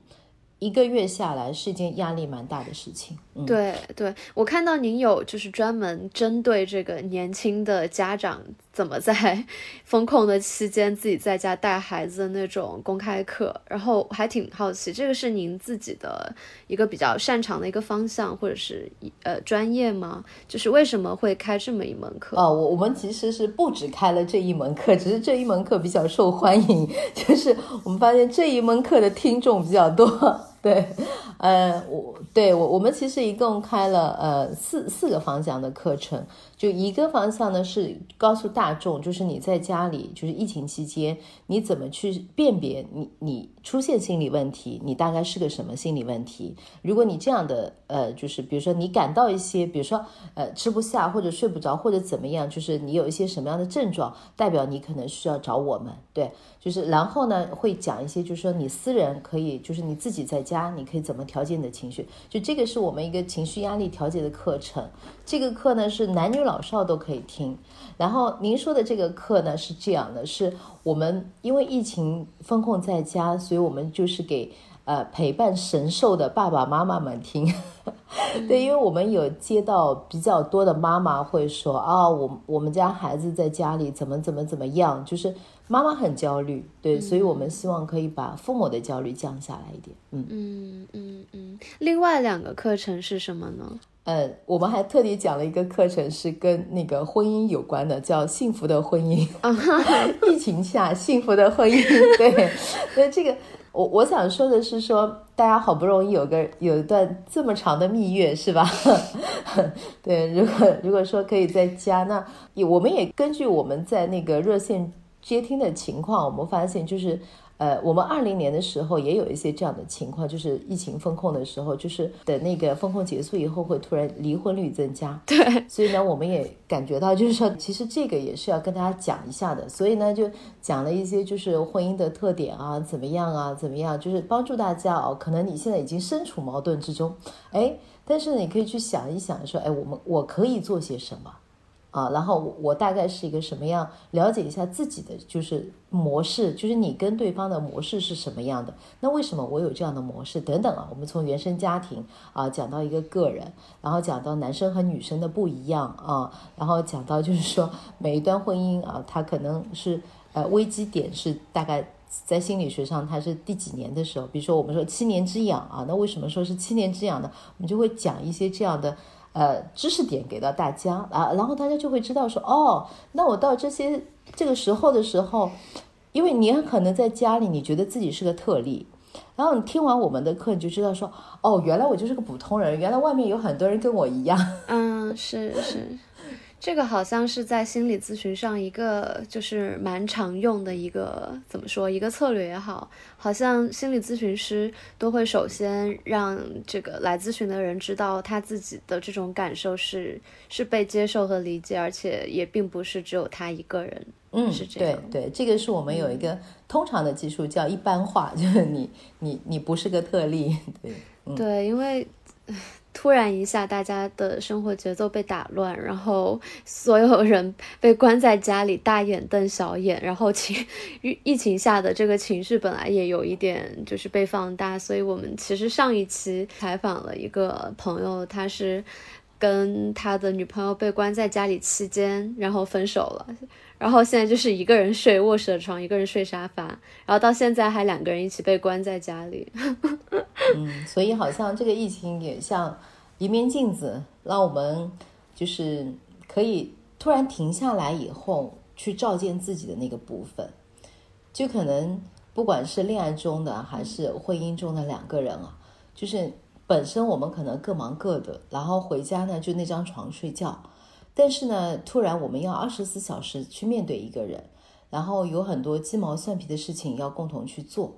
一个月下来是一件压力蛮大的事情。对对，我看到您有就是专门针对这个年轻的家长怎么在 风控的期间自己在家带孩子的那种公开课，然后还挺好奇，这个是您自己的一个比较擅长的一个方向或者是呃专业吗？就是为什么会开这么一门课？哦，我我们其实是不止开了这一门课，只是这一门课比较受欢迎，就是我们发现这一门课的听众比较多。对，呃，我对我我们其实一共开了呃四四个方向的课程。就一个方向呢，是告诉大众，就是你在家里，就是疫情期间，你怎么去辨别你你出现心理问题，你大概是个什么心理问题？如果你这样的呃，就是比如说你感到一些，比如说呃吃不下或者睡不着或者怎么样，就是你有一些什么样的症状，代表你可能需要找我们。对，就是然后呢会讲一些，就是说你私人可以，就是你自己在家，你可以怎么调节你的情绪？就这个是我们一个情绪压力调节的课程。这个课呢是男女老少都可以听，然后您说的这个课呢是这样的，是我们因为疫情封控在家，所以我们就是给呃陪伴神兽的爸爸妈妈们听。对，因为我们有接到比较多的妈妈会说啊，我我们家孩子在家里怎么怎么怎么样，就是妈妈很焦虑。对，所以我们希望可以把父母的焦虑降下来一点。嗯嗯嗯嗯。另外两个课程是什么呢？呃，我们还特地讲了一个课程，是跟那个婚姻有关的，叫《幸福的婚姻》。疫情下幸福的婚姻，对。那这个，我我想说的是，说大家好不容易有个有一段这么长的蜜月，是吧？对，如果如果说可以在家，那也我们也根据我们在那个热线接听的情况，我们发现就是。呃，我们二零年的时候也有一些这样的情况，就是疫情封控的时候，就是等那个封控结束以后，会突然离婚率增加。对，所以呢，我们也感觉到，就是说，其实这个也是要跟大家讲一下的。所以呢，就讲了一些就是婚姻的特点啊，怎么样啊，怎么样，就是帮助大家哦。可能你现在已经身处矛盾之中，哎，但是你可以去想一想，说，哎，我们我可以做些什么？啊，然后我大概是一个什么样？了解一下自己的就是模式，就是你跟对方的模式是什么样的？那为什么我有这样的模式？等等啊，我们从原生家庭啊讲到一个个人，然后讲到男生和女生的不一样啊，然后讲到就是说每一段婚姻啊，它可能是呃危机点是大概在心理学上它是第几年的时候？比如说我们说七年之痒啊，那为什么说是七年之痒呢？我们就会讲一些这样的。呃，知识点给到大家啊，然后大家就会知道说，哦，那我到这些这个时候的时候，因为你很可能在家里，你觉得自己是个特例，然后你听完我们的课，你就知道说，哦，原来我就是个普通人，原来外面有很多人跟我一样。嗯，是是。这个好像是在心理咨询上一个就是蛮常用的一个怎么说一个策略也好，好像心理咨询师都会首先让这个来咨询的人知道他自己的这种感受是是被接受和理解，而且也并不是只有他一个人。嗯，是这样。对对，这个是我们有一个通常的技术叫一般化，就是你你你不是个特例，对，嗯、对，因为呃突然一下大家的生活节奏被打乱，然后所有人被关在家里，大眼瞪小眼，然后情 疫疫情下的这个情绪本来也有一点就是被放大，所以我们其实上一期采访了一个朋友，他是。跟他的女朋友被关在家里期间，然后分手了，然后现在就是一个人睡卧室的床，一个人睡沙发，然后到现在还两个人一起被关在家里。嗯，所以好像这个疫情也像一面镜子，让我们就是可以突然停下来以后去照见自己的那个部分，就可能不管是恋爱中的还是婚姻中的两个人啊，就是。本身我们可能各忙各的，然后回家呢就那张床睡觉，但是呢，突然我们要二十四小时去面对一个人，然后有很多鸡毛蒜皮的事情要共同去做，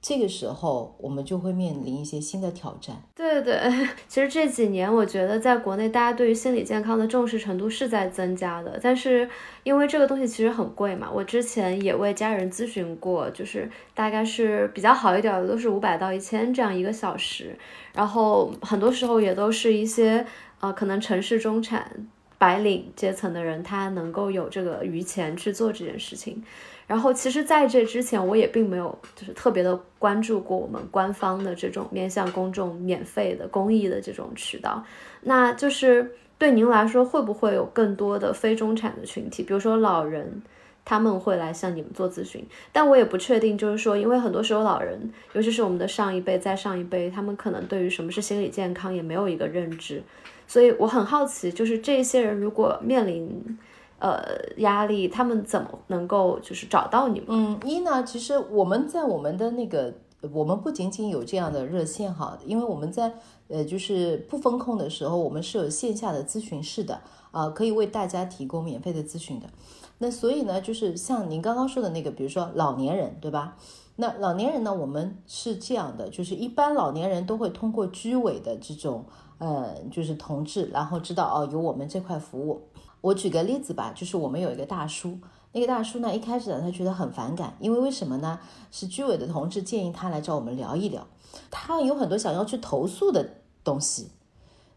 这个时候我们就会面临一些新的挑战。对对，其实这几年我觉得在国内大家对于心理健康的重视程度是在增加的，但是因为这个东西其实很贵嘛，我之前也为家人咨询过，就是大概是比较好一点的都是五百到一千这样一个小时。然后很多时候也都是一些呃，可能城市中产白领阶层的人，他能够有这个余钱去做这件事情。然后其实在这之前，我也并没有就是特别的关注过我们官方的这种面向公众免费的公益的这种渠道。那就是对您来说，会不会有更多的非中产的群体，比如说老人？他们会来向你们做咨询，但我也不确定，就是说，因为很多时候老人，尤其是我们的上一辈、再上一辈，他们可能对于什么是心理健康也没有一个认知，所以我很好奇，就是这些人如果面临呃压力，他们怎么能够就是找到你们？嗯，一呢，其实我们在我们的那个，我们不仅仅有这样的热线哈，因为我们在呃就是不风控的时候，我们是有线下的咨询室的啊，可以为大家提供免费的咨询的。那所以呢，就是像您刚刚说的那个，比如说老年人，对吧？那老年人呢，我们是这样的，就是一般老年人都会通过居委的这种，呃，就是同志，然后知道哦，有我们这块服务。我举个例子吧，就是我们有一个大叔，那个大叔呢，一开始呢，他觉得很反感，因为为什么呢？是居委的同志建议他来找我们聊一聊，他有很多想要去投诉的东西。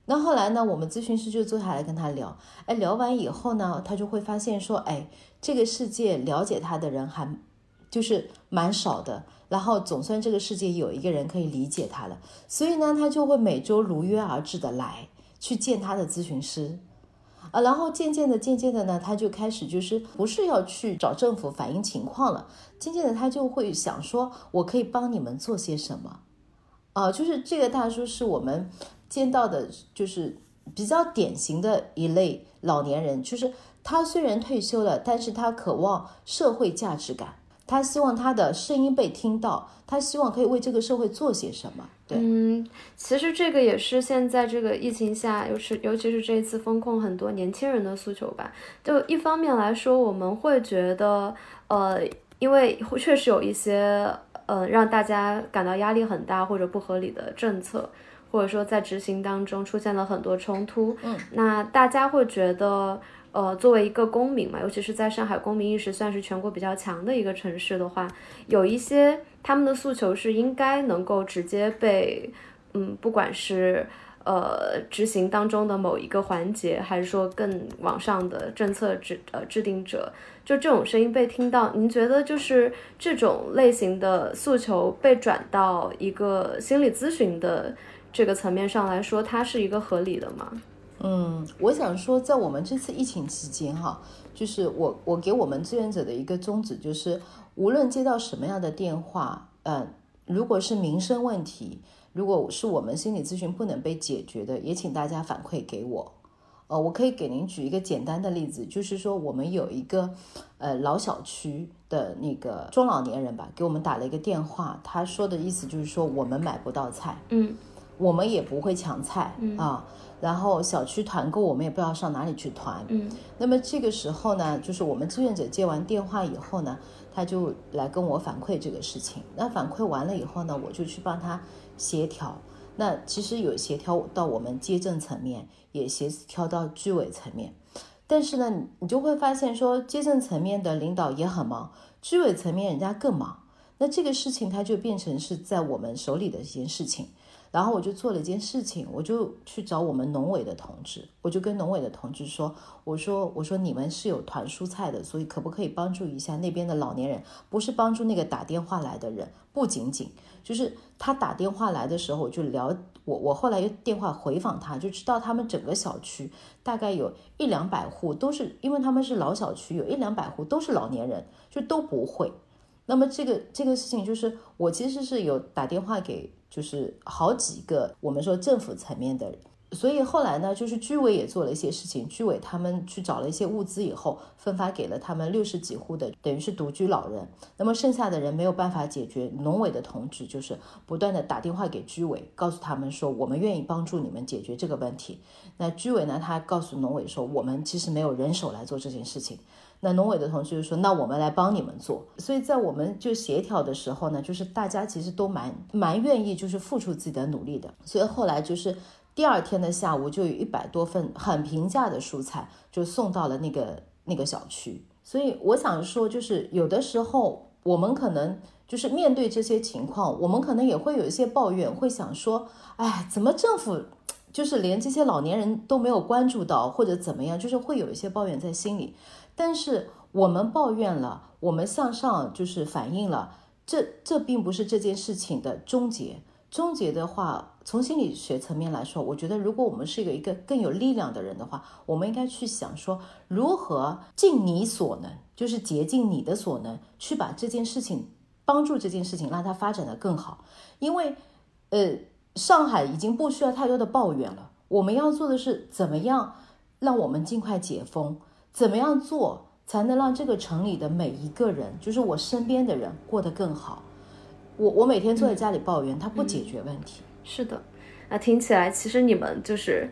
那后来呢，我们咨询师就坐下来跟他聊，哎，聊完以后呢，他就会发现说，哎，这个世界了解他的人还就是蛮少的，然后总算这个世界有一个人可以理解他了，所以呢，他就会每周如约而至的来去见他的咨询师，啊，然后渐渐的、渐渐的呢，他就开始就是不是要去找政府反映情况了，渐渐的他就会想说，我可以帮你们做些什么，啊，就是这个大叔是我们。见到的就是比较典型的一类老年人，就是他虽然退休了，但是他渴望社会价值感，他希望他的声音被听到，他希望可以为这个社会做些什么。对，嗯，其实这个也是现在这个疫情下，尤其尤其是这一次风控，很多年轻人的诉求吧。就一方面来说，我们会觉得，呃，因为确实有一些，呃，让大家感到压力很大或者不合理的政策。或者说在执行当中出现了很多冲突，嗯，那大家会觉得，呃，作为一个公民嘛，尤其是在上海，公民意识算是全国比较强的一个城市的话，有一些他们的诉求是应该能够直接被，嗯，不管是呃执行当中的某一个环节，还是说更往上的政策制呃制定者，就这种声音被听到，您觉得就是这种类型的诉求被转到一个心理咨询的？这个层面上来说，它是一个合理的吗？嗯，我想说，在我们这次疫情期间，哈，就是我我给我们志愿者的一个宗旨，就是无论接到什么样的电话，嗯，如果是民生问题，如果是我们心理咨询不能被解决的，也请大家反馈给我。呃，我可以给您举一个简单的例子，就是说我们有一个呃老小区的那个中老年人吧，给我们打了一个电话，他说的意思就是说我们买不到菜，嗯。我们也不会抢菜啊，然后小区团购我们也不知道上哪里去团。嗯，那么这个时候呢，就是我们志愿者接完电话以后呢，他就来跟我反馈这个事情。那反馈完了以后呢，我就去帮他协调。那其实有协调到我们街政层面，也协调到居委层面。但是呢，你你就会发现说，街镇层面的领导也很忙，居委层面人家更忙。那这个事情它就变成是在我们手里的一件事情。然后我就做了一件事情，我就去找我们农委的同志，我就跟农委的同志说，我说我说你们是有团蔬菜的，所以可不可以帮助一下那边的老年人？不是帮助那个打电话来的人，不仅仅就是他打电话来的时候，我就聊我我后来又电话回访他，就知道他们整个小区大概有一两百户都是，因为他们是老小区，有一两百户都是老年人，就都不会。那么这个这个事情就是我其实是有打电话给。就是好几个我们说政府层面的人，所以后来呢，就是居委也做了一些事情，居委他们去找了一些物资以后，分发给了他们六十几户的，等于是独居老人。那么剩下的人没有办法解决，农委的同志就是不断的打电话给居委，告诉他们说我们愿意帮助你们解决这个问题。那居委呢，他告诉农委说我们其实没有人手来做这件事情。那农委的同事就说：“那我们来帮你们做。”所以在我们就协调的时候呢，就是大家其实都蛮蛮愿意，就是付出自己的努力的。所以后来就是第二天的下午，就有一百多份很平价的蔬菜就送到了那个那个小区。所以我想说，就是有的时候我们可能就是面对这些情况，我们可能也会有一些抱怨，会想说：“哎，怎么政府就是连这些老年人都没有关注到，或者怎么样？”就是会有一些抱怨在心里。但是我们抱怨了，我们向上就是反映了，这这并不是这件事情的终结。终结的话，从心理学层面来说，我觉得如果我们是一个一个更有力量的人的话，我们应该去想说，如何尽你所能，就是竭尽你的所能，去把这件事情帮助这件事情让它发展的更好。因为，呃，上海已经不需要太多的抱怨了，我们要做的是怎么样让我们尽快解封。怎么样做才能让这个城里的每一个人，就是我身边的人过得更好？我我每天坐在家里抱怨，它不解决问题。是的，那听起来其实你们就是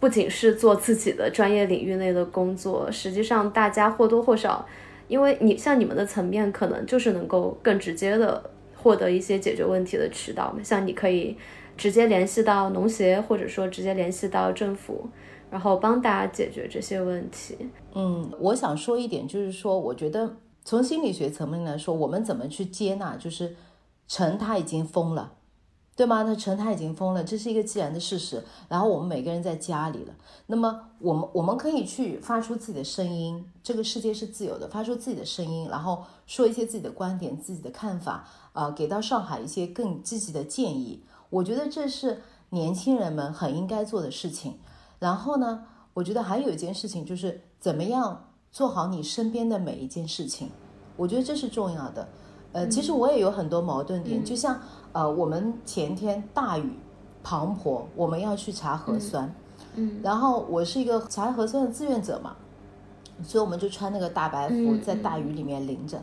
不仅是做自己的专业领域内的工作，实际上大家或多或少，因为你像你们的层面，可能就是能够更直接的获得一些解决问题的渠道嘛。像你可以直接联系到农协，或者说直接联系到政府。然后帮大家解决这些问题。嗯，我想说一点，就是说，我觉得从心理学层面来说，我们怎么去接纳，就是陈他已经疯了，对吗？那陈他已经疯了，这是一个既然的事实。然后我们每个人在家里了，那么我们我们可以去发出自己的声音。这个世界是自由的，发出自己的声音，然后说一些自己的观点、自己的看法啊，给到上海一些更积极的建议。我觉得这是年轻人们很应该做的事情。然后呢，我觉得还有一件事情就是怎么样做好你身边的每一件事情，我觉得这是重要的。呃，其实我也有很多矛盾点，就像呃，我们前天大雨磅礴，我们要去查核酸，嗯，然后我是一个查核酸的志愿者嘛，所以我们就穿那个大白服，在大雨里面淋着。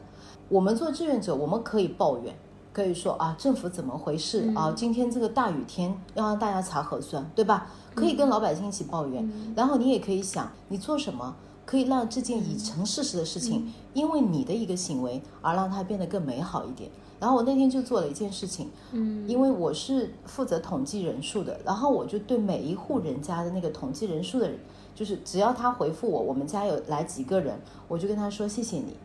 我们做志愿者，我们可以抱怨，可以说啊，政府怎么回事啊？今天这个大雨天要让大家查核酸，对吧？可以跟老百姓一起抱怨，然后你也可以想，你做什么可以让这件已成事实的事情，因为你的一个行为而让它变得更美好一点。然后我那天就做了一件事情，嗯，因为我是负责统计人数的，然后我就对每一户人家的那个统计人数的人，就是只要他回复我，我们家有来几个人，我就跟他说谢谢你。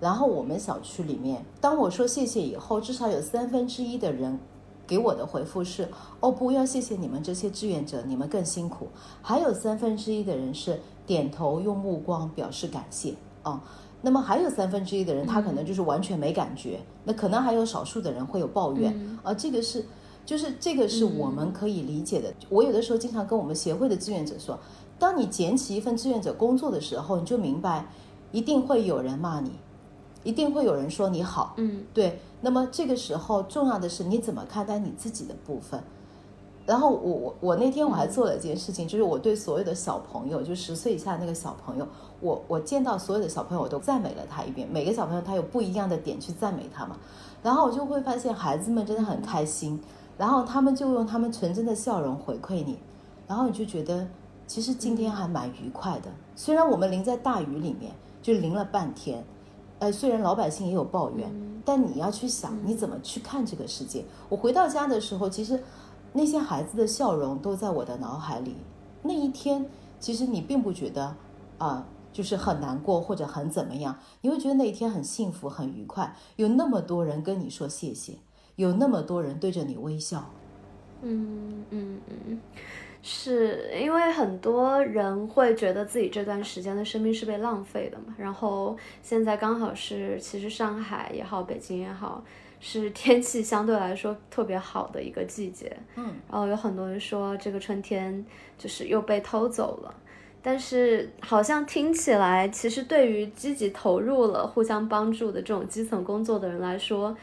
然后我们小区里面，当我说谢谢以后，至少有三分之一的人。给我的回复是：哦，不要谢谢你们这些志愿者，你们更辛苦。还有三分之一的人是点头，用目光表示感谢啊。那么还有三分之一的人，他可能就是完全没感觉。那可能还有少数的人会有抱怨啊。这个是，就是这个是我们可以理解的。我有的时候经常跟我们协会的志愿者说，当你捡起一份志愿者工作的时候，你就明白，一定会有人骂你。一定会有人说你好，嗯，对。那么这个时候重要的是你怎么看待你自己的部分。然后我我我那天我还做了一件事情，就是我对所有的小朋友，就十岁以下那个小朋友，我我见到所有的小朋友，我都赞美了他一遍。每个小朋友他有不一样的点去赞美他嘛。然后我就会发现孩子们真的很开心，然后他们就用他们纯真的笑容回馈你，然后你就觉得其实今天还蛮愉快的。虽然我们淋在大雨里面，就淋了半天。呃，虽然老百姓也有抱怨，但你要去想你怎么去看这个世界。我回到家的时候，其实那些孩子的笑容都在我的脑海里。那一天，其实你并不觉得啊、就是很难过或者很怎么样，你会觉得那一天很幸福、很愉快，有那么多人跟你说谢谢，有那么多人对着你微笑。嗯嗯嗯，是因为很多人会觉得自己这段时间的生命是被浪费的嘛，然后现在刚好是，其实上海也好，北京也好，是天气相对来说特别好的一个季节，嗯，然后有很多人说这个春天就是又被偷走了。但是好像听起来，其实对于积极投入了互相帮助的这种基层工作的人来说，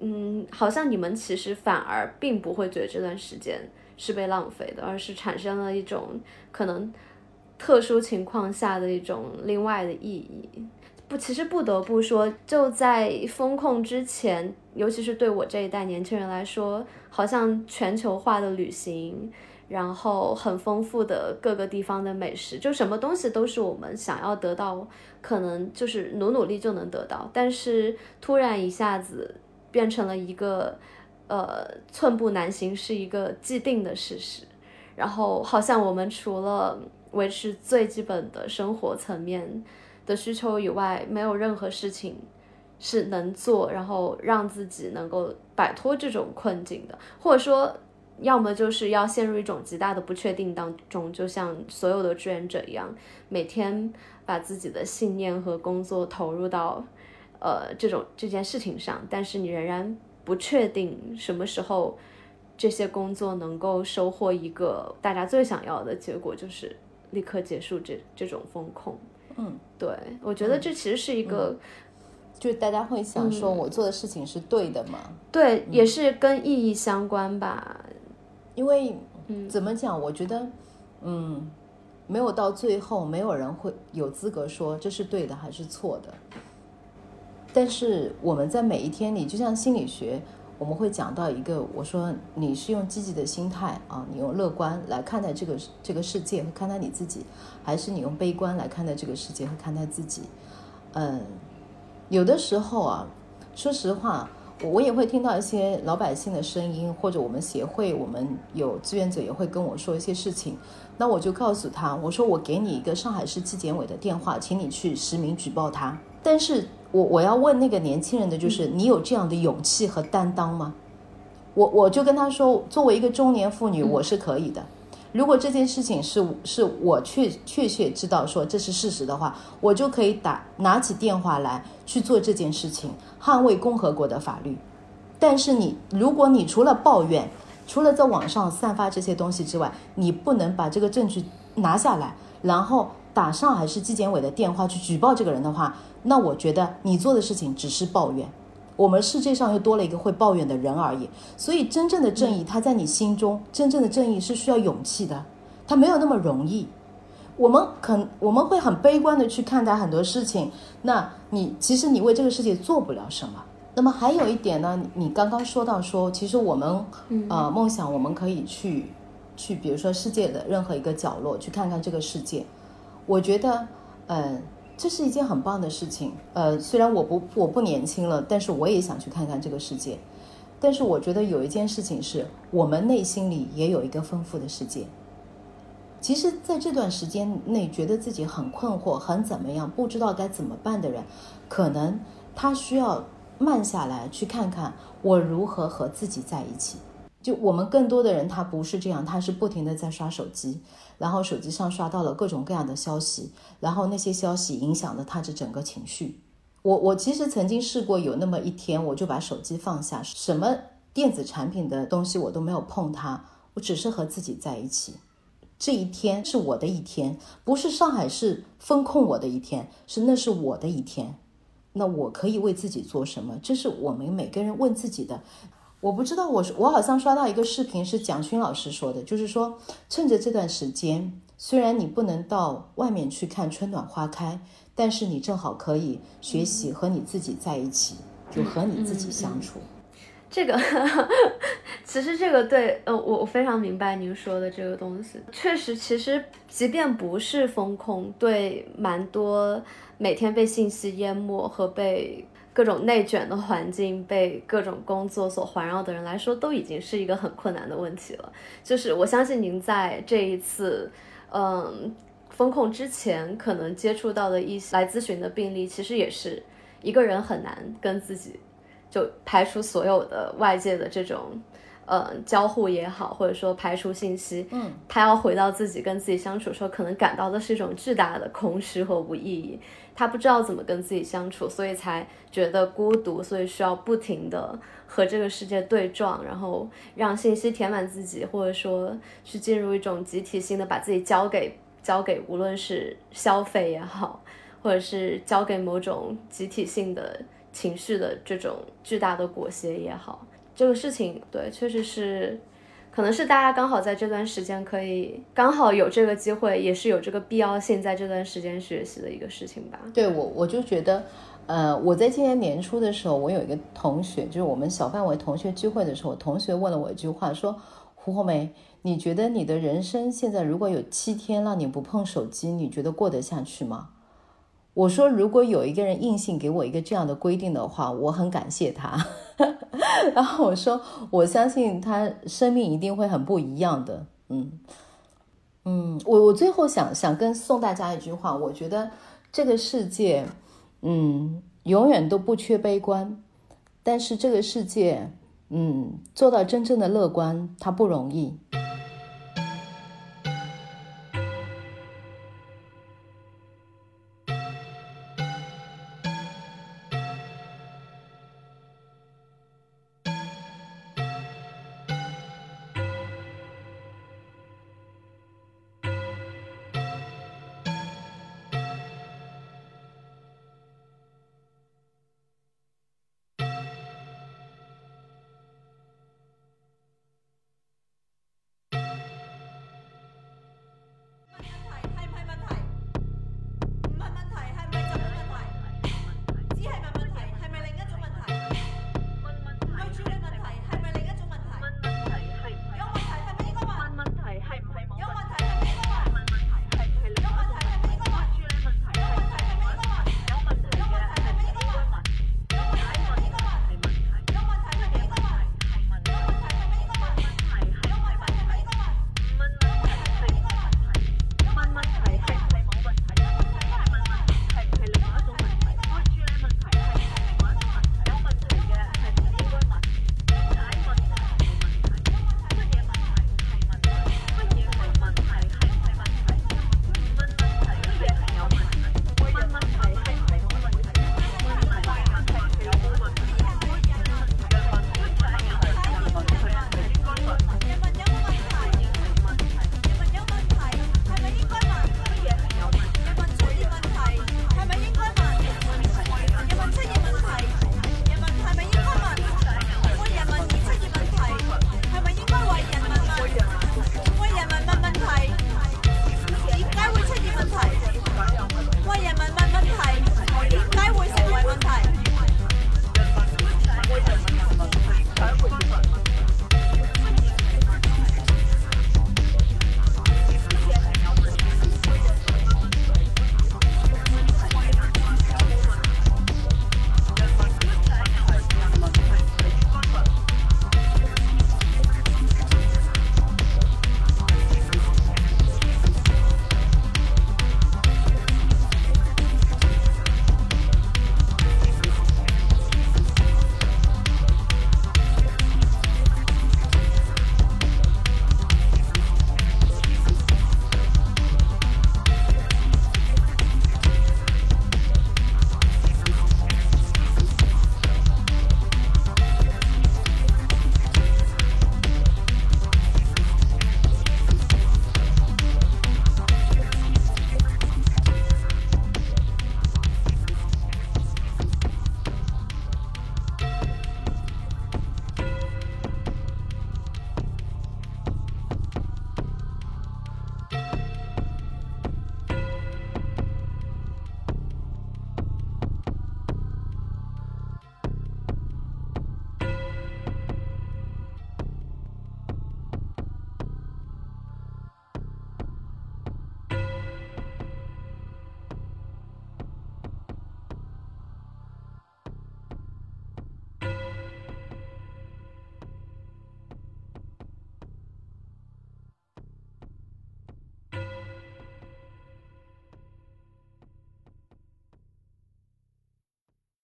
嗯，好像你们其实反而并不会觉得这段时间是被浪费的，而是产生了一种可能特殊情况下的一种另外的意义。不，其实不得不说，就在风控之前，尤其是对我这一代年轻人来说，好像全球化的旅行。然后很丰富的各个地方的美食，就什么东西都是我们想要得到，可能就是努努力就能得到，但是突然一下子变成了一个，呃，寸步难行是一个既定的事实，然后好像我们除了维持最基本的生活层面的需求以外，没有任何事情是能做，然后让自己能够摆脱这种困境的，或者说。要么就是要陷入一种极大的不确定当中，就像所有的志愿者一样，每天把自己的信念和工作投入到，呃，这种这件事情上，但是你仍然不确定什么时候这些工作能够收获一个大家最想要的结果，就是立刻结束这这种风控。嗯，对，我觉得这其实是一个。就是大家会想说，我做的事情是对的吗？对，也是跟意义相关吧。因为怎么讲？我觉得，嗯，没有到最后，没有人会有资格说这是对的还是错的。但是我们在每一天里，就像心理学，我们会讲到一个，我说你是用积极的心态啊，你用乐观来看待这个这个世界和看待你自己，还是你用悲观来看待这个世界和看待自己？嗯，有的时候啊，说实话。我也会听到一些老百姓的声音，或者我们协会，我们有志愿者也会跟我说一些事情。那我就告诉他，我说我给你一个上海市纪检委的电话，请你去实名举报他。但是我我要问那个年轻人的就是，你有这样的勇气和担当吗？我我就跟他说，作为一个中年妇女，我是可以的。如果这件事情是是我确确切知道说这是事实的话，我就可以打拿起电话来去做这件事情，捍卫共和国的法律。但是你，如果你除了抱怨，除了在网上散发这些东西之外，你不能把这个证据拿下来，然后打上海市纪检委的电话去举报这个人的话，那我觉得你做的事情只是抱怨。我们世界上又多了一个会抱怨的人而已，所以真正的正义，它在你心中，真正的正义是需要勇气的，它没有那么容易。我们肯我们会很悲观的去看待很多事情，那你其实你为这个世界做不了什么。那么还有一点呢，你刚刚说到说，其实我们呃梦想我们可以去去，比如说世界的任何一个角落去看看这个世界，我觉得嗯。这是一件很棒的事情，呃，虽然我不我不年轻了，但是我也想去看看这个世界。但是我觉得有一件事情是我们内心里也有一个丰富的世界。其实，在这段时间内，觉得自己很困惑、很怎么样，不知道该怎么办的人，可能他需要慢下来，去看看我如何和自己在一起。就我们更多的人，他不是这样，他是不停的在刷手机，然后手机上刷到了各种各样的消息，然后那些消息影响了他的整个情绪。我我其实曾经试过有那么一天，我就把手机放下，什么电子产品的东西我都没有碰它，我只是和自己在一起。这一天是我的一天，不是上海市封控我的一天，是那是我的一天。那我可以为自己做什么？这是我们每个人问自己的。我不知道，我我好像刷到一个视频，是蒋勋老师说的，就是说，趁着这段时间，虽然你不能到外面去看春暖花开，但是你正好可以学习和你自己在一起，就和你自己相处。这个 其实这个对，呃，我我非常明白您说的这个东西。确实，其实即便不是风控，对蛮多每天被信息淹没和被。各种内卷的环境，被各种工作所环绕的人来说，都已经是一个很困难的问题了。就是我相信您在这一次，嗯，风控之前可能接触到的一些来咨询的病例，其实也是一个人很难跟自己就排除所有的外界的这种。呃，交互也好，或者说排除信息，嗯，他要回到自己跟自己相处的时候，可能感到的是一种巨大的空虚和无意义。他不知道怎么跟自己相处，所以才觉得孤独，所以需要不停的和这个世界对撞，然后让信息填满自己，或者说去进入一种集体性的把自己交给交给，无论是消费也好，或者是交给某种集体性的情绪的这种巨大的裹挟也好。这个事情，对，确实是，可能是大家刚好在这段时间可以刚好有这个机会，也是有这个必要性，在这段时间学习的一个事情吧。对我，我就觉得，呃，我在今年年初的时候，我有一个同学，就是我们小范围同学聚会的时候，同学问了我一句话，说：“胡红梅，你觉得你的人生现在如果有七天让你不碰手机，你觉得过得下去吗？”我说：“如果有一个人硬性给我一个这样的规定的话，我很感谢他。” 然后我说，我相信他生命一定会很不一样的。嗯嗯，我我最后想想跟送大家一句话，我觉得这个世界，嗯，永远都不缺悲观，但是这个世界，嗯，做到真正的乐观，它不容易。